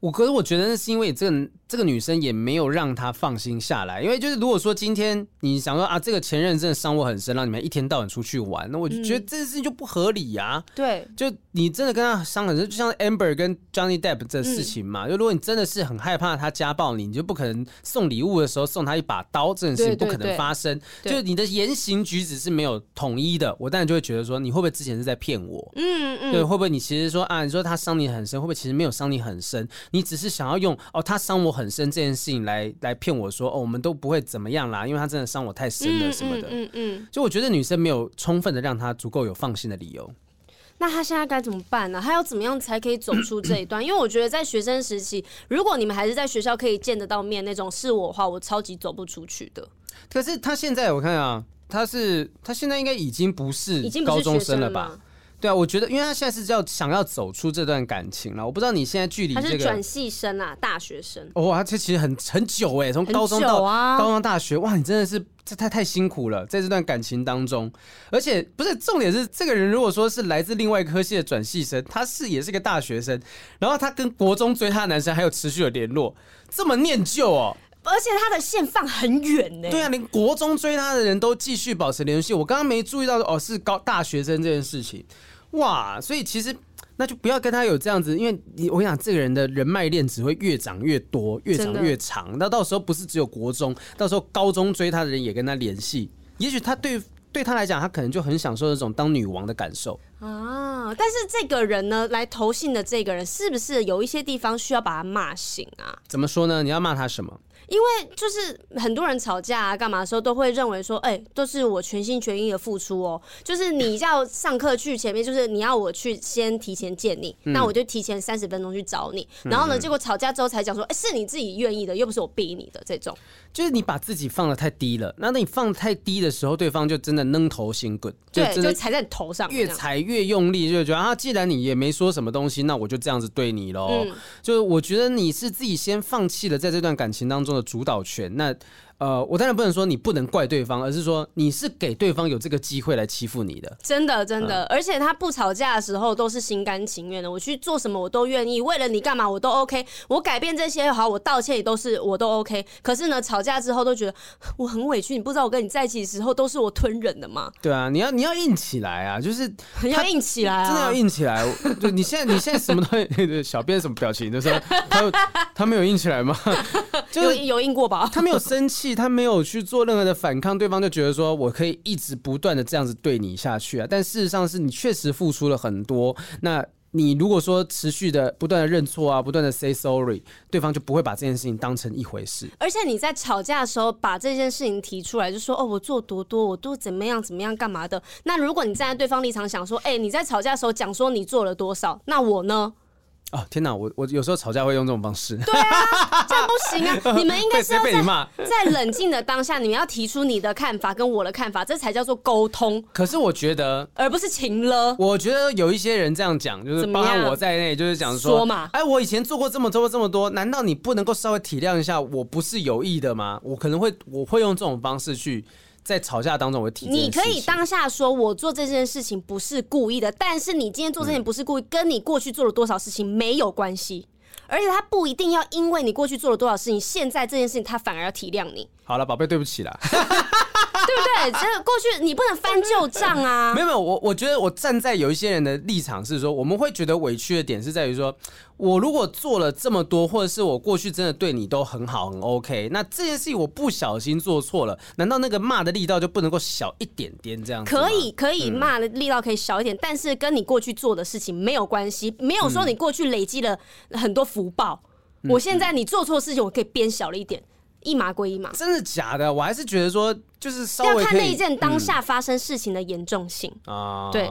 我可是我觉得那是因为这个这个女生也没有让他放心下来，因为就是如果说今天你想说啊，这个前任真的伤我很深，让你们一天到晚出去玩，那我就觉得这件事情就不合理呀、啊。对，就你真的跟他伤很深，就像 Amber 跟 Johnny Depp 这事情嘛。就如果你真的是很害怕他家暴你，你就不可能送礼物的时候送他一把刀，这件事情不可能发生。就你的言行举止是没有。统一的，我当然就会觉得说，你会不会之前是在骗我？嗯嗯，对，会不会你其实说啊，你说他伤你很深，会不会其实没有伤你很深？你只是想要用哦，他伤我很深这件事情来来骗我说哦，我们都不会怎么样啦，因为他真的伤我太深了什么的。嗯嗯，嗯，就我觉得女生没有充分的让他足够有放心的理由。那他现在该怎么办呢？他要怎么样才可以走出这一段？因为我觉得在学生时期，如果你们还是在学校可以见得到面那种，是我的话，我超级走不出去的。可是他现在我看啊。他是他现在应该已经不是高中生了吧？对啊，我觉得，因为他现在是要想要走出这段感情了。我不知道你现在距离这个转系生啊，大学生哇，这其实很很久哎，从高中到高中大学，哇，你真的是这太太辛苦了，在这段感情当中。而且不是重点是，这个人如果说是来自另外一科系的转系生，他是也是个大学生，然后他跟国中追他的男生还有持续的联络，这么念旧哦。而且他的线放很远呢。对啊，连国中追他的人都继续保持联系。我刚刚没注意到哦，是高大学生这件事情，哇！所以其实那就不要跟他有这样子，因为你我跟你讲，这个人的人脉链只会越长越多，越长越长。那到时候不是只有国中，到时候高中追他的人也跟他联系，也许他对对他来讲，他可能就很享受那种当女王的感受啊。但是这个人呢，来投信的这个人，是不是有一些地方需要把他骂醒啊？怎么说呢？你要骂他什么？因为就是很多人吵架啊，干嘛的时候都会认为说，哎、欸，都是我全心全意的付出哦。就是你要上课去前面，就是你要我去先提前见你，嗯、那我就提前三十分钟去找你。然后呢，结果吵架之后才讲说，哎、欸，是你自己愿意的，又不是我逼你的这种。就是你把自己放的太低了，那那你放得太低的时候，对方就真的扔头醒滚，对，就踩在你头上，越踩越用力，就觉得啊，既然你也没说什么东西，那我就这样子对你喽。嗯、就是我觉得你是自己先放弃了在这段感情当中的主导权。那呃，我当然不能说你不能怪对方，而是说你是给对方有这个机会来欺负你的。真的，真的，嗯、而且他不吵架的时候都是心甘情愿的，我去做什么我都愿意，为了你干嘛我都 OK，我改变这些好，我道歉也都是我都 OK。可是呢，吵架之后都觉得我很委屈，你不知道我跟你在一起的时候都是我吞忍的吗？对啊，你要你要硬起来啊，就是要硬起来啊，真的要硬起来。对，你现在你现在什么东西？小编什么表情？就是他他没有硬起来吗？(laughs) 就是、有有硬过吧？他没有生气。他没有去做任何的反抗，对方就觉得说我可以一直不断的这样子对你下去啊。但事实上是你确实付出了很多。那你如果说持续的不断的认错啊，不断的 say sorry，对方就不会把这件事情当成一回事。而且你在吵架的时候把这件事情提出来，就说哦，我做多多，我都怎么样怎么样干嘛的。那如果你站在对方立场想说，哎，你在吵架的时候讲说你做了多少，那我呢？哦天哪，我我有时候吵架会用这种方式。对啊，这样不行啊！(laughs) 你们应该是要在 (laughs) 在冷静的当下，你们要提出你的看法跟我的看法，这才叫做沟通。可是我觉得，(laughs) 而不是情了。我觉得有一些人这样讲，就是包括我在内，就是讲说，说嘛，哎，我以前做过这么多这么多，难道你不能够稍微体谅一下？我不是有意的吗？我可能会我会用这种方式去。在吵架当中，我会提。你可以当下说，我做这件事情不是故意的，但是你今天做这件事情不是故意，跟你过去做了多少事情没有关系，而且他不一定要因为你过去做了多少事情，现在这件事情他反而要体谅你。好了，宝贝，对不起啦。(laughs) 对不对？这个过去你不能翻旧账啊！没有没有，我我觉得我站在有一些人的立场是说，我们会觉得委屈的点是在于说，我如果做了这么多，或者是我过去真的对你都很好很 OK，那这件事情我不小心做错了，难道那个骂的力道就不能够小一点点这样子？可以可以骂的力道可以小一点，嗯、但是跟你过去做的事情没有关系，没有说你过去累积了很多福报，嗯、我现在你做错事情我可以变小了一点。一码归一码。真的假的？我还是觉得说，就是稍微要看那一件当下发生事情的严重性啊。对，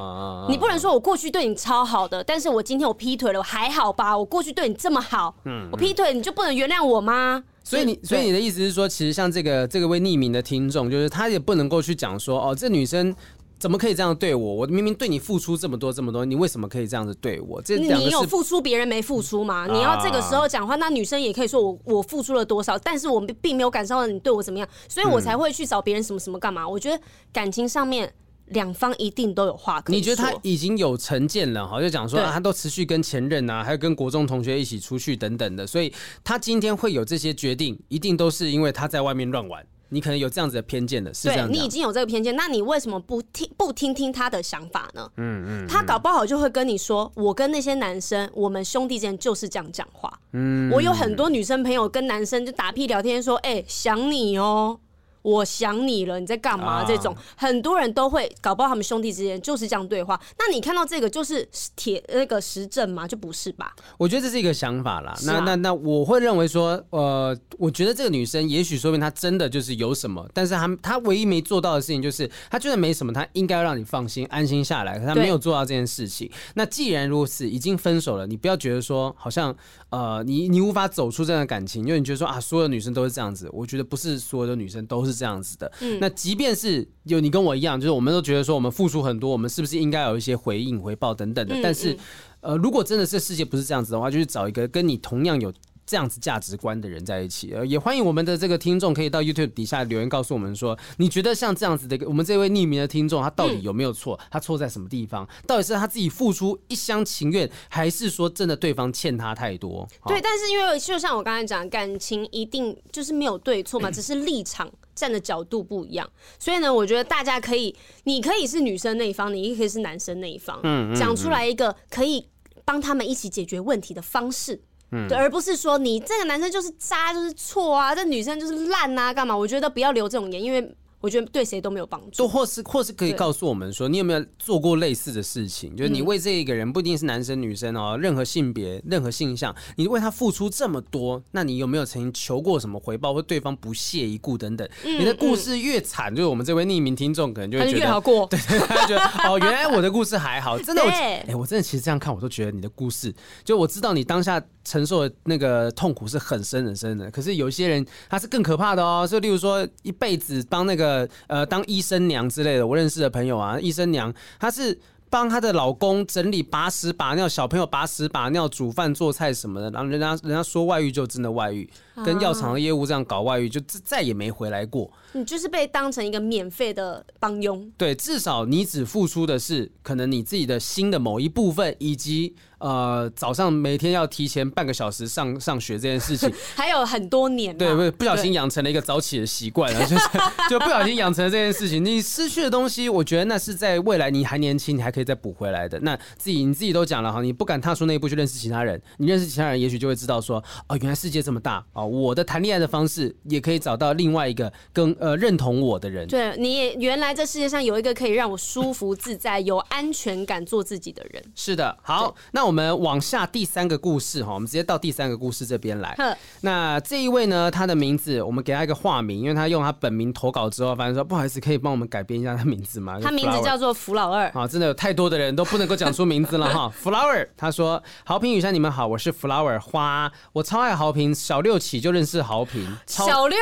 你不能说我过去对你超好的，但是我今天我劈腿了，我还好吧？我过去对你这么好，嗯，我劈腿你就不能原谅我吗？所以你，所以你的意思是说，其实像这个这个位匿名的听众，就是他也不能够去讲说，哦，这女生。怎么可以这样对我？我明明对你付出这么多这么多，你为什么可以这样子对我？这你有付出，别人没付出吗？你要这个时候讲话，那女生也可以说我我付出了多少，但是我并没有感受到你对我怎么样，所以我才会去找别人什么什么干嘛？我觉得感情上面两方一定都有话可以说。你觉得他已经有成见了？哈，就讲说他都持续跟前任啊，还有跟国中同学一起出去等等的，所以他今天会有这些决定，一定都是因为他在外面乱玩。你可能有这样子的偏见的，是这样。对，你已经有这个偏见，那你为什么不听不听听他的想法呢？嗯嗯，他搞不好就会跟你说，我跟那些男生，我们兄弟之间就是这样讲话。嗯，我有很多女生朋友跟男生就打屁聊天说，哎、欸，想你哦。我想你了，你在干嘛？这种很多人都会搞不好他们兄弟之间就是这样对话。那你看到这个就是铁那个实证吗？就不是吧？我觉得这是一个想法啦。那那那我会认为说，呃，我觉得这个女生也许说明她真的就是有什么，但是她她唯一没做到的事情就是她觉得没什么，她应该让你放心安心下来，可她没有做到这件事情。那既然如此，已经分手了，你不要觉得说好像呃你你无法走出这样的感情，因为你觉得说啊所有女生都是这样子。我觉得不是所有的女生都是。是这样子的，嗯，那即便是有你跟我一样，就是我们都觉得说我们付出很多，我们是不是应该有一些回应、回报等等的？但是，呃，如果真的是世界不是这样子的话，就是找一个跟你同样有。这样子价值观的人在一起，呃，也欢迎我们的这个听众可以到 YouTube 底下留言告诉我们说，你觉得像这样子的，我们这位匿名的听众，他到底有没有错？他错在什么地方？到底是他自己付出一厢情愿，还是说真的对方欠他太多？对，但是因为就像我刚才讲，感情一定就是没有对错嘛，只是立场站的角度不一样。所以呢，我觉得大家可以，你可以是女生那一方，你也可以是男生那一方，嗯，讲出来一个可以帮他们一起解决问题的方式。对，而不是说你这个男生就是渣，就是错啊，这女生就是烂啊，干嘛？我觉得不要留这种言，因为。我觉得对谁都没有帮助，或是或是可以告诉我们说，你有没有做过类似的事情？就是你为这一个人，不一定是男生女生哦，任何性别、任何性向，你为他付出这么多，那你有没有曾经求过什么回报，或对方不屑一顾等等？你的故事越惨，就是我们这位匿名听众可能就会觉得越好过。(laughs) 对，他就觉得哦，原来我的故事还好，真的，我哎，我真的其实这样看，我都觉得你的故事，就我知道你当下承受的那个痛苦是很深很深的。可是有些人他是更可怕的哦，就例如说一辈子当那个。呃，当医生娘之类的，我认识的朋友啊，医生娘，她是帮她的老公整理把屎把尿，小朋友把屎把尿，煮饭做菜什么的，然后人家人家说外遇就真的外遇，跟药厂的业务这样搞外遇，就再也没回来过。你就是被当成一个免费的帮佣。对，至少你只付出的是可能你自己的心的某一部分，以及。呃，早上每天要提前半个小时上上学这件事情，(laughs) 还有很多年。对，不不小心养成了一个早起的习惯了，就是就不小心养成了这件事情。你失去的东西，我觉得那是在未来你还年轻，你还可以再补回来的。那自己你自己都讲了哈，你不敢踏出那一步去认识其他人，你认识其他人，也许就会知道说，哦，原来世界这么大哦，我的谈恋爱的方式也可以找到另外一个跟呃认同我的人。对，你也原来这世界上有一个可以让我舒服自在、有安全感做自己的人。是的，好，那我。们往下第三个故事哈，我们直接到第三个故事这边来。那这一位呢，他的名字我们给他一个化名，因为他用他本名投稿之后，反正说不好意思，可以帮我们改编一下他名字吗？(laughs) 他名字叫做福老二 (laughs) 啊，真的有太多的人都不能够讲出名字了哈。(laughs) Flower，他说：好评、雨山，你们好，我是 Flower 花，我超爱好评，小六起就认识豪平，小六。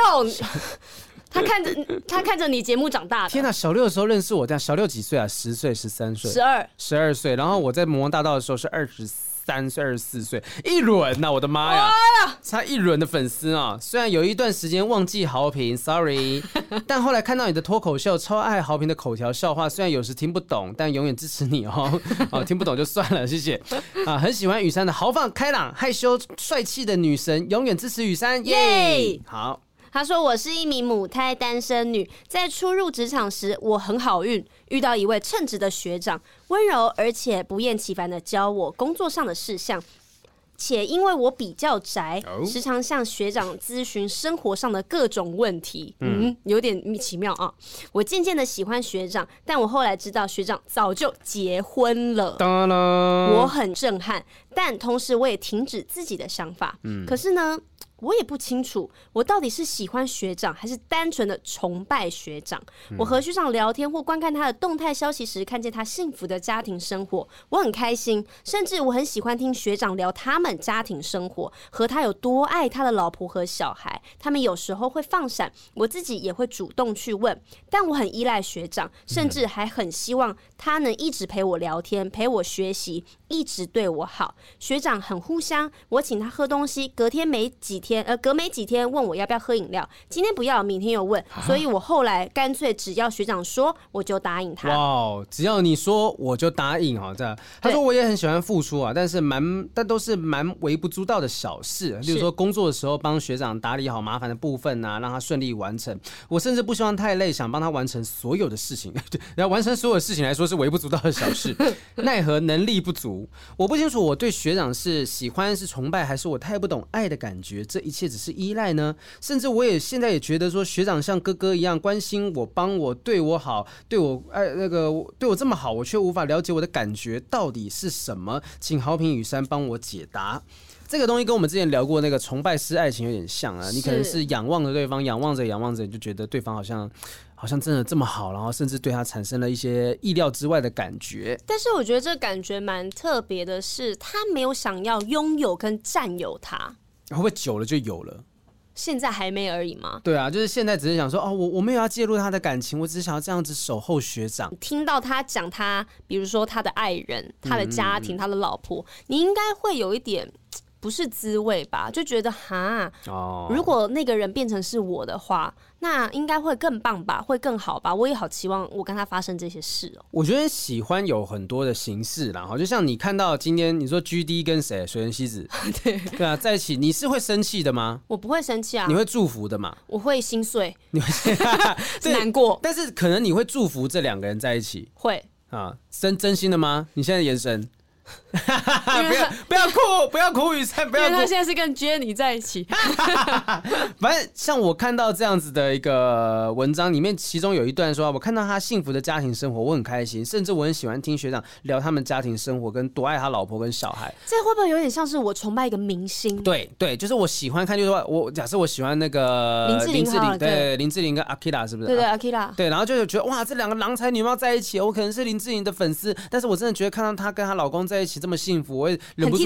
他看着他看着你节目长大的，天哪！小六的时候认识我，这样小六几岁啊？十岁、十三岁、十二、十二岁。然后我在魔王大道的时候是二十三岁、二十四岁，一轮呐！我的妈呀，差一轮的粉丝啊！虽然有一段时间忘记豪平，sorry，(laughs) 但后来看到你的脱口秀，超爱豪平的口条笑话。虽然有时听不懂，但永远支持你哦。(laughs) 哦，听不懂就算了，谢谢。啊，很喜欢雨珊的豪放开朗、害羞帅气的女神，永远支持雨珊，耶！好。他说：“我是一名母胎单身女，在初入职场时，我很好运，遇到一位称职的学长，温柔而且不厌其烦的教我工作上的事项。且因为我比较宅，时常向学长咨询生活上的各种问题。嗯，有点奇妙啊。我渐渐的喜欢学长，但我后来知道学长早就结婚了，当然我很震撼，但同时我也停止自己的想法。嗯，可是呢。”我也不清楚，我到底是喜欢学长，还是单纯的崇拜学长。我和学长聊天或观看他的动态消息时，看见他幸福的家庭生活，我很开心。甚至我很喜欢听学长聊他们家庭生活，和他有多爱他的老婆和小孩。他们有时候会放闪，我自己也会主动去问。但我很依赖学长，甚至还很希望他能一直陪我聊天，陪我学习，一直对我好。学长很互相，我请他喝东西，隔天没几天。呃，隔没几天问我要不要喝饮料，今天不要，明天又问，所以我后来干脆只要学长说，我就答应他。哇，只要你说我就答应哈，这样。他说我也很喜欢付出啊，但是蛮但都是蛮微不足道的小事，例如说工作的时候帮学长打理好麻烦的部分啊，让他顺利完成。我甚至不希望太累，想帮他完成所有的事情。(laughs) 然后完成所有的事情来说是微不足道的小事，(laughs) 奈何能力不足。我不清楚我对学长是喜欢是崇拜，还是我太不懂爱的感觉。这一切只是依赖呢？甚至我也现在也觉得说，学长像哥哥一样关心我、帮我、对我好，对我爱那个对我这么好，我却无法了解我的感觉到底是什么？请好评雨山帮我解答。这个东西跟我们之前聊过那个崇拜式爱情有点像啊，你可能是仰望着对方，仰望着仰望着，你就觉得对方好像好像真的这么好，然后甚至对他产生了一些意料之外的感觉。但是我觉得这感觉蛮特别的是，他没有想要拥有跟占有他。会不会久了就有了？现在还没而已吗？对啊，就是现在只是想说哦，我我没有要介入他的感情，我只是想要这样子守候学长。听到他讲他，比如说他的爱人、他的家庭、嗯、他的老婆，你应该会有一点。不是滋味吧？就觉得哈，哦，如果那个人变成是我的话，那应该会更棒吧，会更好吧？我也好期望我跟他发生这些事哦。我觉得喜欢有很多的形式，然后就像你看到今天你说 GD 跟谁水原希子，(laughs) 对对啊，在一起，你是会生气的吗？我不会生气啊。你会祝福的嘛？我会心碎，你会 (laughs) 难过，但是可能你会祝福这两个人在一起，会啊，真真心的吗？你现在眼神。(laughs) 不要不要哭，(laughs) 不要哭，雨珊不要哭。因为他现在是跟 Jenny 在一起。(laughs) 反正像我看到这样子的一个文章里面，其中有一段说，我看到他幸福的家庭生活，我很开心，甚至我很喜欢听学长聊他们家庭生活，跟多爱他老婆跟小孩。这会不会有点像是我崇拜一个明星？对对，就是我喜欢看，就是说我假设我喜欢那个林志玲，对林志玲跟阿基拉是不是？对对阿基拉对，然后就是觉得哇，这两个郎才女貌在一起，我可能是林志玲的粉丝，但是我真的觉得看到她跟她老公在一起这么幸福，我也忍不住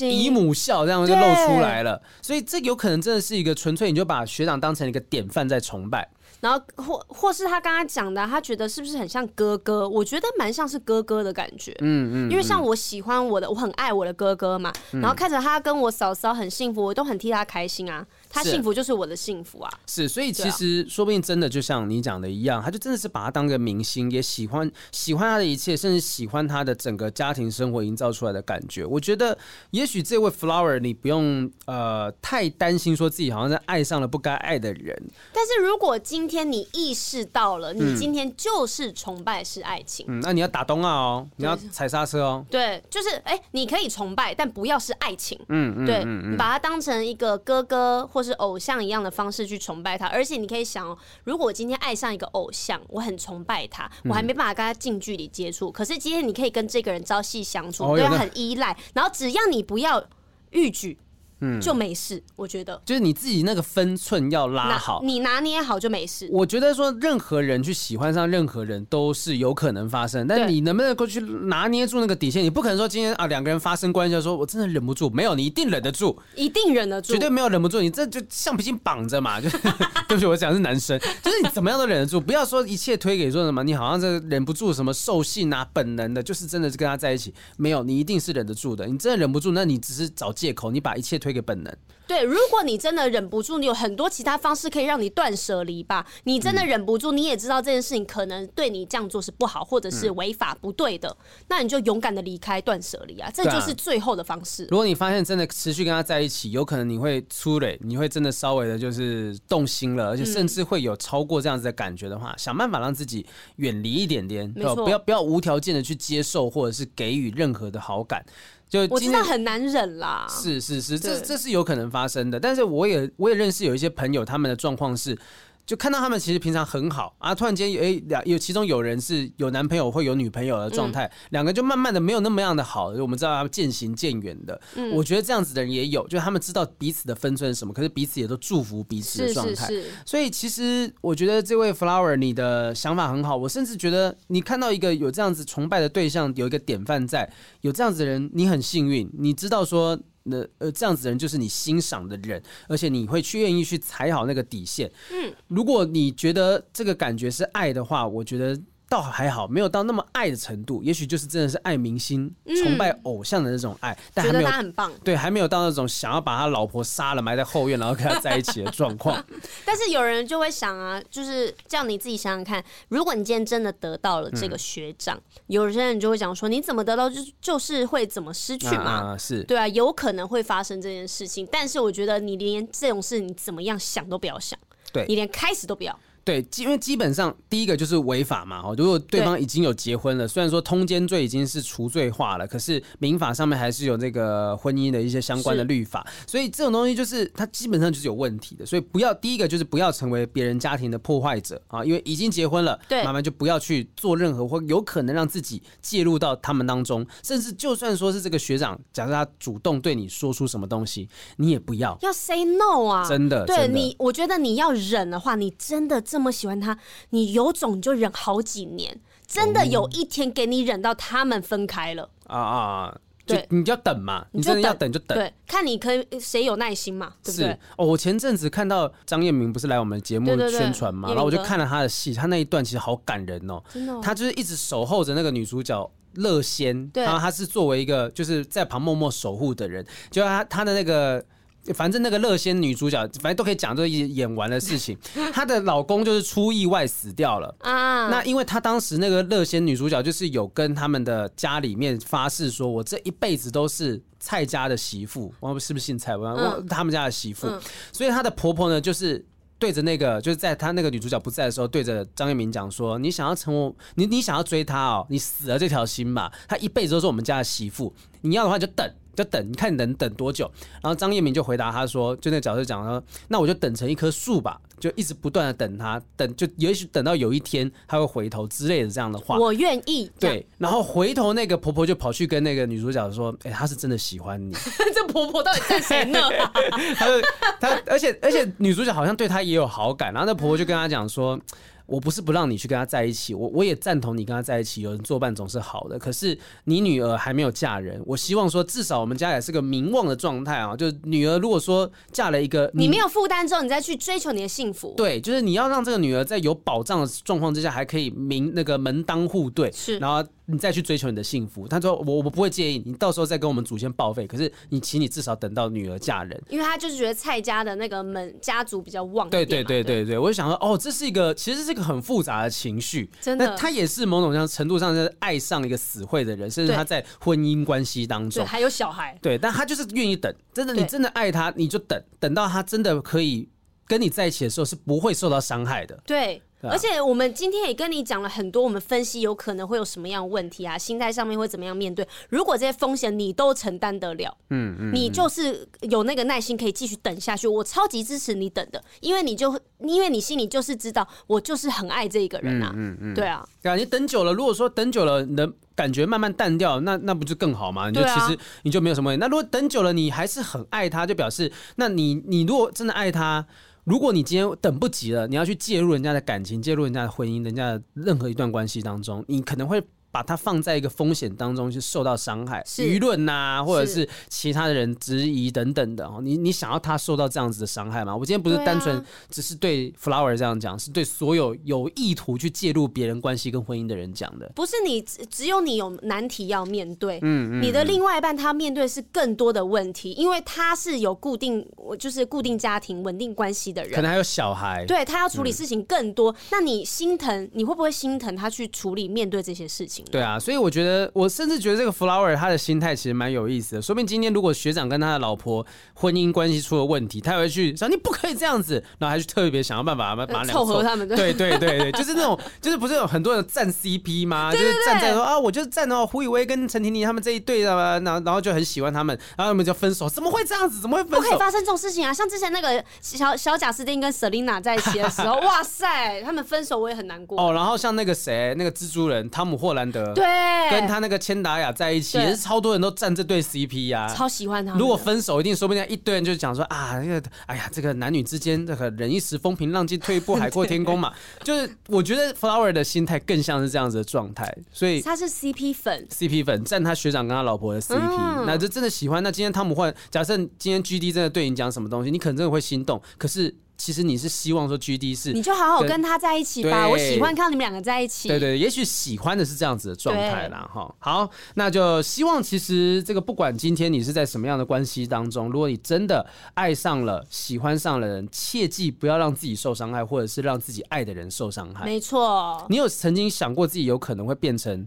姨母笑，这样就露出来了。所以这有可能真的是一个纯粹，你就把学长当成一个典范在崇拜。然后或或是他刚刚讲的，他觉得是不是很像哥哥？我觉得蛮像是哥哥的感觉。嗯嗯，因为像我喜欢我的，我很爱我的哥哥嘛。然后看着他跟我嫂嫂很幸福，我都很替他开心啊。他幸福就是我的幸福啊！是，所以其实说不定真的就像你讲的一样，他就真的是把他当个明星，也喜欢喜欢他的一切，甚至喜欢他的整个家庭生活营造出来的感觉。我觉得，也许这位 Flower 你不用呃太担心，说自己好像在爱上了不该爱的人。但是如果今天你意识到了，你今天就是崇拜是爱情，嗯，那你要打东啊哦，你要踩刹车哦。对，就是哎、欸，你可以崇拜，但不要是爱情。嗯嗯，对，你把他当成一个哥哥或。是偶像一样的方式去崇拜他，而且你可以想哦，如果我今天爱上一个偶像，我很崇拜他，我还没办法跟他近距离接触，可是今天你可以跟这个人朝夕相处，对他很依赖，然后只要你不要逾矩。嗯，就没事。我觉得就是你自己那个分寸要拉好，你拿捏好就没事。我觉得说任何人去喜欢上任何人都是有可能发生，但你能不能够去拿捏住那个底线？你不可能说今天啊两个人发生关系的时候，我真的忍不住，没有，你一定忍得住，一定忍得住，绝对没有忍不住。你这就橡皮筋绑着嘛，就 (laughs) 对不起，我讲的是男生，就是你怎么样都忍得住，不要说一切推给说什么，你好像是忍不住什么兽性啊本能的，就是真的是跟他在一起，没有，你一定是忍得住的。你真的忍不住，那你只是找借口，你把一切推一个本能。对，如果你真的忍不住，你有很多其他方式可以让你断舍离吧。你真的忍不住，你也知道这件事情可能对你这样做是不好，或者是违法不对的，那你就勇敢的离开，断舍离啊，这就是最后的方式。如果你发现真的持续跟他在一起，有可能你会出垒，你会真的稍微的就是动心了，而且甚至会有超过这样子的感觉的话，想办法让自己远离一点点，没错，不要不要无条件的去接受或者是给予任何的好感。就我知道很难忍啦，是是是，这这是有可能发生的。但是我也我也认识有一些朋友，他们的状况是，就看到他们其实平常很好啊，突然间哎两有其中有人是有男朋友或有女朋友的状态，两、嗯、个就慢慢的没有那么样的好，我们知道他们渐行渐远的。嗯，我觉得这样子的人也有，就是他们知道彼此的分寸是什么，可是彼此也都祝福彼此的状态。所以其实我觉得这位 Flower 你的想法很好，我甚至觉得你看到一个有这样子崇拜的对象，有一个典范在，有这样子的人，你很幸运，你知道说。那呃，这样子的人就是你欣赏的人，而且你会去愿意去踩好那个底线。嗯，如果你觉得这个感觉是爱的话，我觉得。倒还好，没有到那么爱的程度，也许就是真的是爱明星、嗯、崇拜偶像的那种爱，但还没有，他很棒。对，还没有到那种想要把他老婆杀了埋在后院，然后跟他在一起的状况。(laughs) 但是有人就会想啊，就是叫你自己想想看，如果你今天真的得到了这个学长，嗯、有些人就会讲说，你怎么得到就就是会怎么失去嘛？啊是对啊，有可能会发生这件事情。但是我觉得你连这种事你怎么样想都不要想，对你连开始都不要。对，因为基本上第一个就是违法嘛，哦，如果对方已经有结婚了，虽然说通奸罪已经是除罪化了，可是民法上面还是有这个婚姻的一些相关的律法，所以这种东西就是它基本上就是有问题的，所以不要第一个就是不要成为别人家庭的破坏者啊，因为已经结婚了，对，慢慢就不要去做任何或有可能让自己介入到他们当中，甚至就算说是这个学长，假设他主动对你说出什么东西，你也不要。要 say no 啊，真的，对你，我觉得你要忍的话，你真的。这么喜欢他，你有种就忍好几年，真的有一天给你忍到他们分开了啊啊！对，你就要等嘛，你真的要等就等，对，看你可以谁有耐心嘛，对不对？哦，我前阵子看到张彦明不是来我们节目宣传嘛，然后我就看了他的戏，他那一段其实好感人哦，真的，他就是一直守候着那个女主角乐仙，然后他是作为一个就是在旁默默守护的人，就他他的那个。反正那个乐仙女主角，反正都可以讲这演完的事情。(laughs) 她的老公就是出意外死掉了啊。那因为她当时那个乐仙女主角就是有跟他们的家里面发誓说，我这一辈子都是蔡家的媳妇，我是不是姓蔡？我他们家的媳妇。所以她的婆婆呢，就是对着那个，就是在她那个女主角不在的时候，对着张彦明讲说：“你想要成为你，你想要追她哦，你死了这条心吧。她一辈子都是我们家的媳妇，你要的话就等。”就等，你看你能等多久？然后张彦明就回答他说：“就那个角色讲说，那我就等成一棵树吧，就一直不断的等他，等就也许等到有一天他会回头之类的这样的话。”我愿意。对，然后回头那个婆婆就跑去跟那个女主角说：“哎、欸，她是真的喜欢你。(laughs) ” (laughs) 这婆婆到底在谁呢？(laughs) 她说她，而且而且女主角好像对她也有好感，然后那婆婆就跟她讲说。我不是不让你去跟他在一起，我我也赞同你跟他在一起，有人作伴总是好的。可是你女儿还没有嫁人，我希望说至少我们家也是个名望的状态啊。就是女儿如果说嫁了一个你，你没有负担之后，你再去追求你的幸福。对，就是你要让这个女儿在有保障的状况之下，还可以名那个门当户对，是，然后。你再去追求你的幸福，他说我我不会介意，你到时候再跟我们祖先报废。可是你请你至少等到女儿嫁人，因为他就是觉得蔡家的那个门家族比较旺。对对对对对，我就想说哦，这是一个其实是一个很复杂的情绪，真的。他也是某种上程度上是爱上一个死会的人，甚至他在婚姻关系当中还有小孩。对，但他就是愿意等，真的，你真的爱他，你就等，等到他真的可以跟你在一起的时候，是不会受到伤害的。对。而且我们今天也跟你讲了很多，我们分析有可能会有什么样的问题啊，心态上面会怎么样面对。如果这些风险你都承担得了，嗯嗯，你就是有那个耐心可以继续等下去。我超级支持你等的，因为你就因为你心里就是知道，我就是很爱这一个人啊，嗯嗯，对啊，对啊，你等久了，如果说等久了你的感觉慢慢淡掉，那那不就更好吗？你就其实你就没有什么问题。那如果等久了你还是很爱他，就表示那你你如果真的爱他。如果你今天等不及了，你要去介入人家的感情，介入人家的婚姻，人家的任何一段关系当中，你可能会。把它放在一个风险当中，去受到伤害，舆论呐，或者是其他的人质疑等等的哦。你你想要他受到这样子的伤害吗？我今天不是单纯只是对 Flower 这样讲，是对所有有意图去介入别人关系跟婚姻的人讲的。不是你只有你有难题要面对，嗯嗯，你的另外一半他面对是更多的问题，因为他是有固定就是固定家庭稳定关系的人，可能还有小孩，对他要处理事情更多。那你心疼，你会不会心疼他去处理面对这些事情？情。对啊，所以我觉得，我甚至觉得这个 Flower 他的心态其实蛮有意思的。说不定今天如果学长跟他的老婆婚姻关系出了问题，他也会去说你不可以这样子，然后还去特别想要办法把 (laughs) 把凑合他们。对对对对，就是那种，(laughs) 就是不是有很多人站 CP 吗？就是站在说啊，我就是站到胡宇威跟陈婷婷他们这一对的嘛，然后然后就很喜欢他们，然后他们就分手，怎么会这样子？怎么会分手？不可以发生这种事情啊！像之前那个小 (laughs) 小贾斯汀跟 Selina 在一起的时候，哇塞，他们分手我也很难过。哦，然后像那个谁，那个蜘蛛人汤姆霍兰德，对，跟他那个千达雅在一起，也是超多人都站这对 CP 呀，超喜欢他。如果分手，一定说不定一堆人就讲说啊，那个哎呀，这个男女之间这个忍一时风平浪静，退一步海阔天空嘛。(laughs) 就是我觉得 Flower 的心态更像是这样子的状态，所以他是 CP 粉，CP 粉站他学长跟他老婆的 CP，那这真的喜欢。那今天汤姆换，假设今天 GD 真的对你讲什么东西，你可能真的会心动，可是。其实你是希望说 GD 是，你就好好跟他在一起吧。我喜欢看到你们两个在一起。对对，也许喜欢的是这样子的状态啦。哈，好，那就希望其实这个不管今天你是在什么样的关系当中，如果你真的爱上了、喜欢上了人，切记不要让自己受伤害，或者是让自己爱的人受伤害。没错。你有曾经想过自己有可能会变成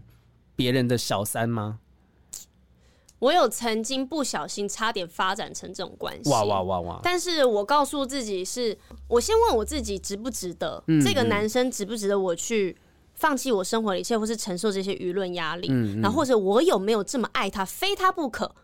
别人的小三吗？我有曾经不小心差点发展成这种关系，哇哇哇哇！但是我告诉自己是，我先问我自己值不值得，嗯、这个男生值不值得我去放弃我生活的一切，或是承受这些舆论压力，嗯嗯，然后或者我有没有这么爱他，非他不可？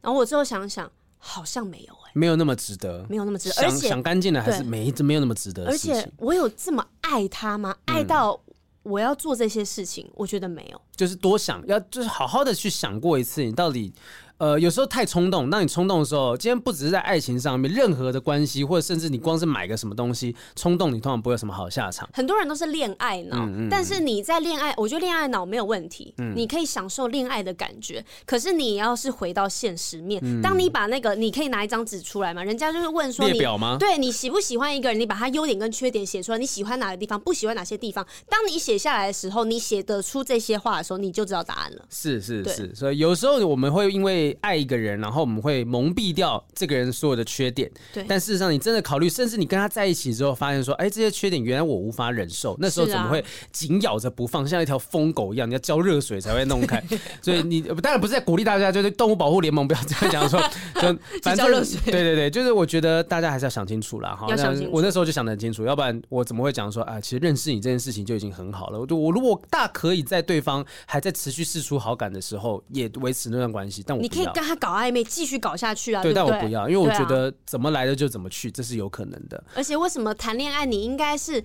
然后我最后想想，好像没有、欸，哎，没有那么值得，没有那么值得，想而且想干净的还是没没有那么值得，而且我有这么爱他吗？爱到。我要做这些事情，我觉得没有，就是多想要，就是好好的去想过一次，你到底。呃，有时候太冲动。当你冲动的时候，今天不只是在爱情上面，任何的关系，或者甚至你光是买个什么东西，冲动你通常不会有什么好下场。很多人都是恋爱脑，嗯嗯、但是你在恋爱，我觉得恋爱脑没有问题，嗯、你可以享受恋爱的感觉。可是你要是回到现实面，嗯、当你把那个，你可以拿一张纸出来嘛？人家就是问说你，列表吗？对，你喜不喜欢一个人？你把他优点跟缺点写出来，你喜欢哪个地方，不喜欢哪些地方？当你写下来的时候，你写得出这些话的时候，你就知道答案了。是是是，所以有时候我们会因为爱一个人。然后我们会蒙蔽掉这个人所有的缺点，对。但事实上，你真的考虑，甚至你跟他在一起之后，发现说，哎，这些缺点原来我无法忍受。那时候怎么会紧咬着不放，像一条疯狗一样？你要浇热水才会弄开。(laughs) 所以你当然不是在鼓励大家，就是动物保护联盟不要这样讲说，就 (laughs) 反正对对对，就是我觉得大家还是要想清楚啦。哈，我那时候就想得很清楚，要不然我怎么会讲说啊？其实认识你这件事情就已经很好了。我我如果大可以在对方还在持续试出好感的时候，也维持那段关系，但我你可以跟他搞暧昧。继续搞下去啊！对，对对，但我不要，因为我觉得怎么来的就怎么去，这是有可能的。而且为什么谈恋爱，你应该是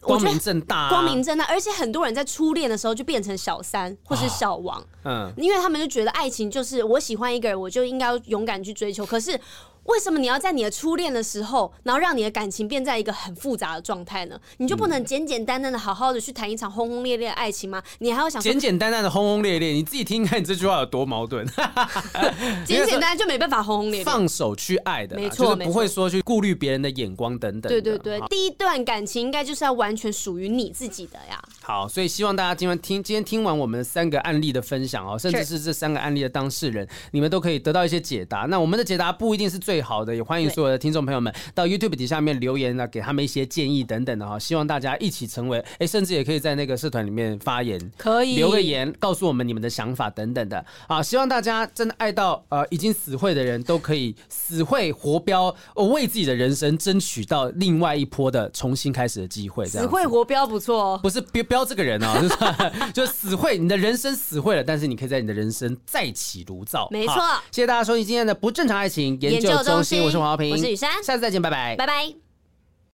光明正大、啊，光明正大。而且很多人在初恋的时候就变成小三或是小王，哦、嗯，因为他们就觉得爱情就是我喜欢一个人，我就应该要勇敢去追求。可是。为什么你要在你的初恋的时候，然后让你的感情变在一个很复杂的状态呢？你就不能简简单单的好好的去谈一场轰轰烈烈的爱情吗？你还要想简简单单的轰轰烈烈，你自己听看你这句话有多矛盾。(laughs) 简简单单就没办法轰轰烈烈，放手去爱的，没错，就是不会说去顾虑别人的眼光等等。对对对，第一段感情应该就是要完全属于你自己的呀。好，所以希望大家今天听今天听完我们三个案例的分享哦，甚至是这三个案例的当事人，你们都可以得到一些解答。那我们的解答不一定是最好的，也欢迎。所有的听众朋友们，到 YouTube 底下面留言呢，给他们一些建议等等的哈，希望大家一起成为哎、欸，甚至也可以在那个社团里面发言，可以留个言，告诉我们你们的想法等等的啊。希望大家真的爱到呃已经死会的人都可以死会活标，为自己的人生争取到另外一波的重新开始的机会。死会活标不错哦，不是标标这个人哦，(laughs) 就是就死会，你的人生死会了，但是你可以在你的人生再起炉灶。没错，谢谢大家收听今天的不正常爱情研究中心，我是黄浩平。我是雨珊，下次再见，拜拜，拜拜。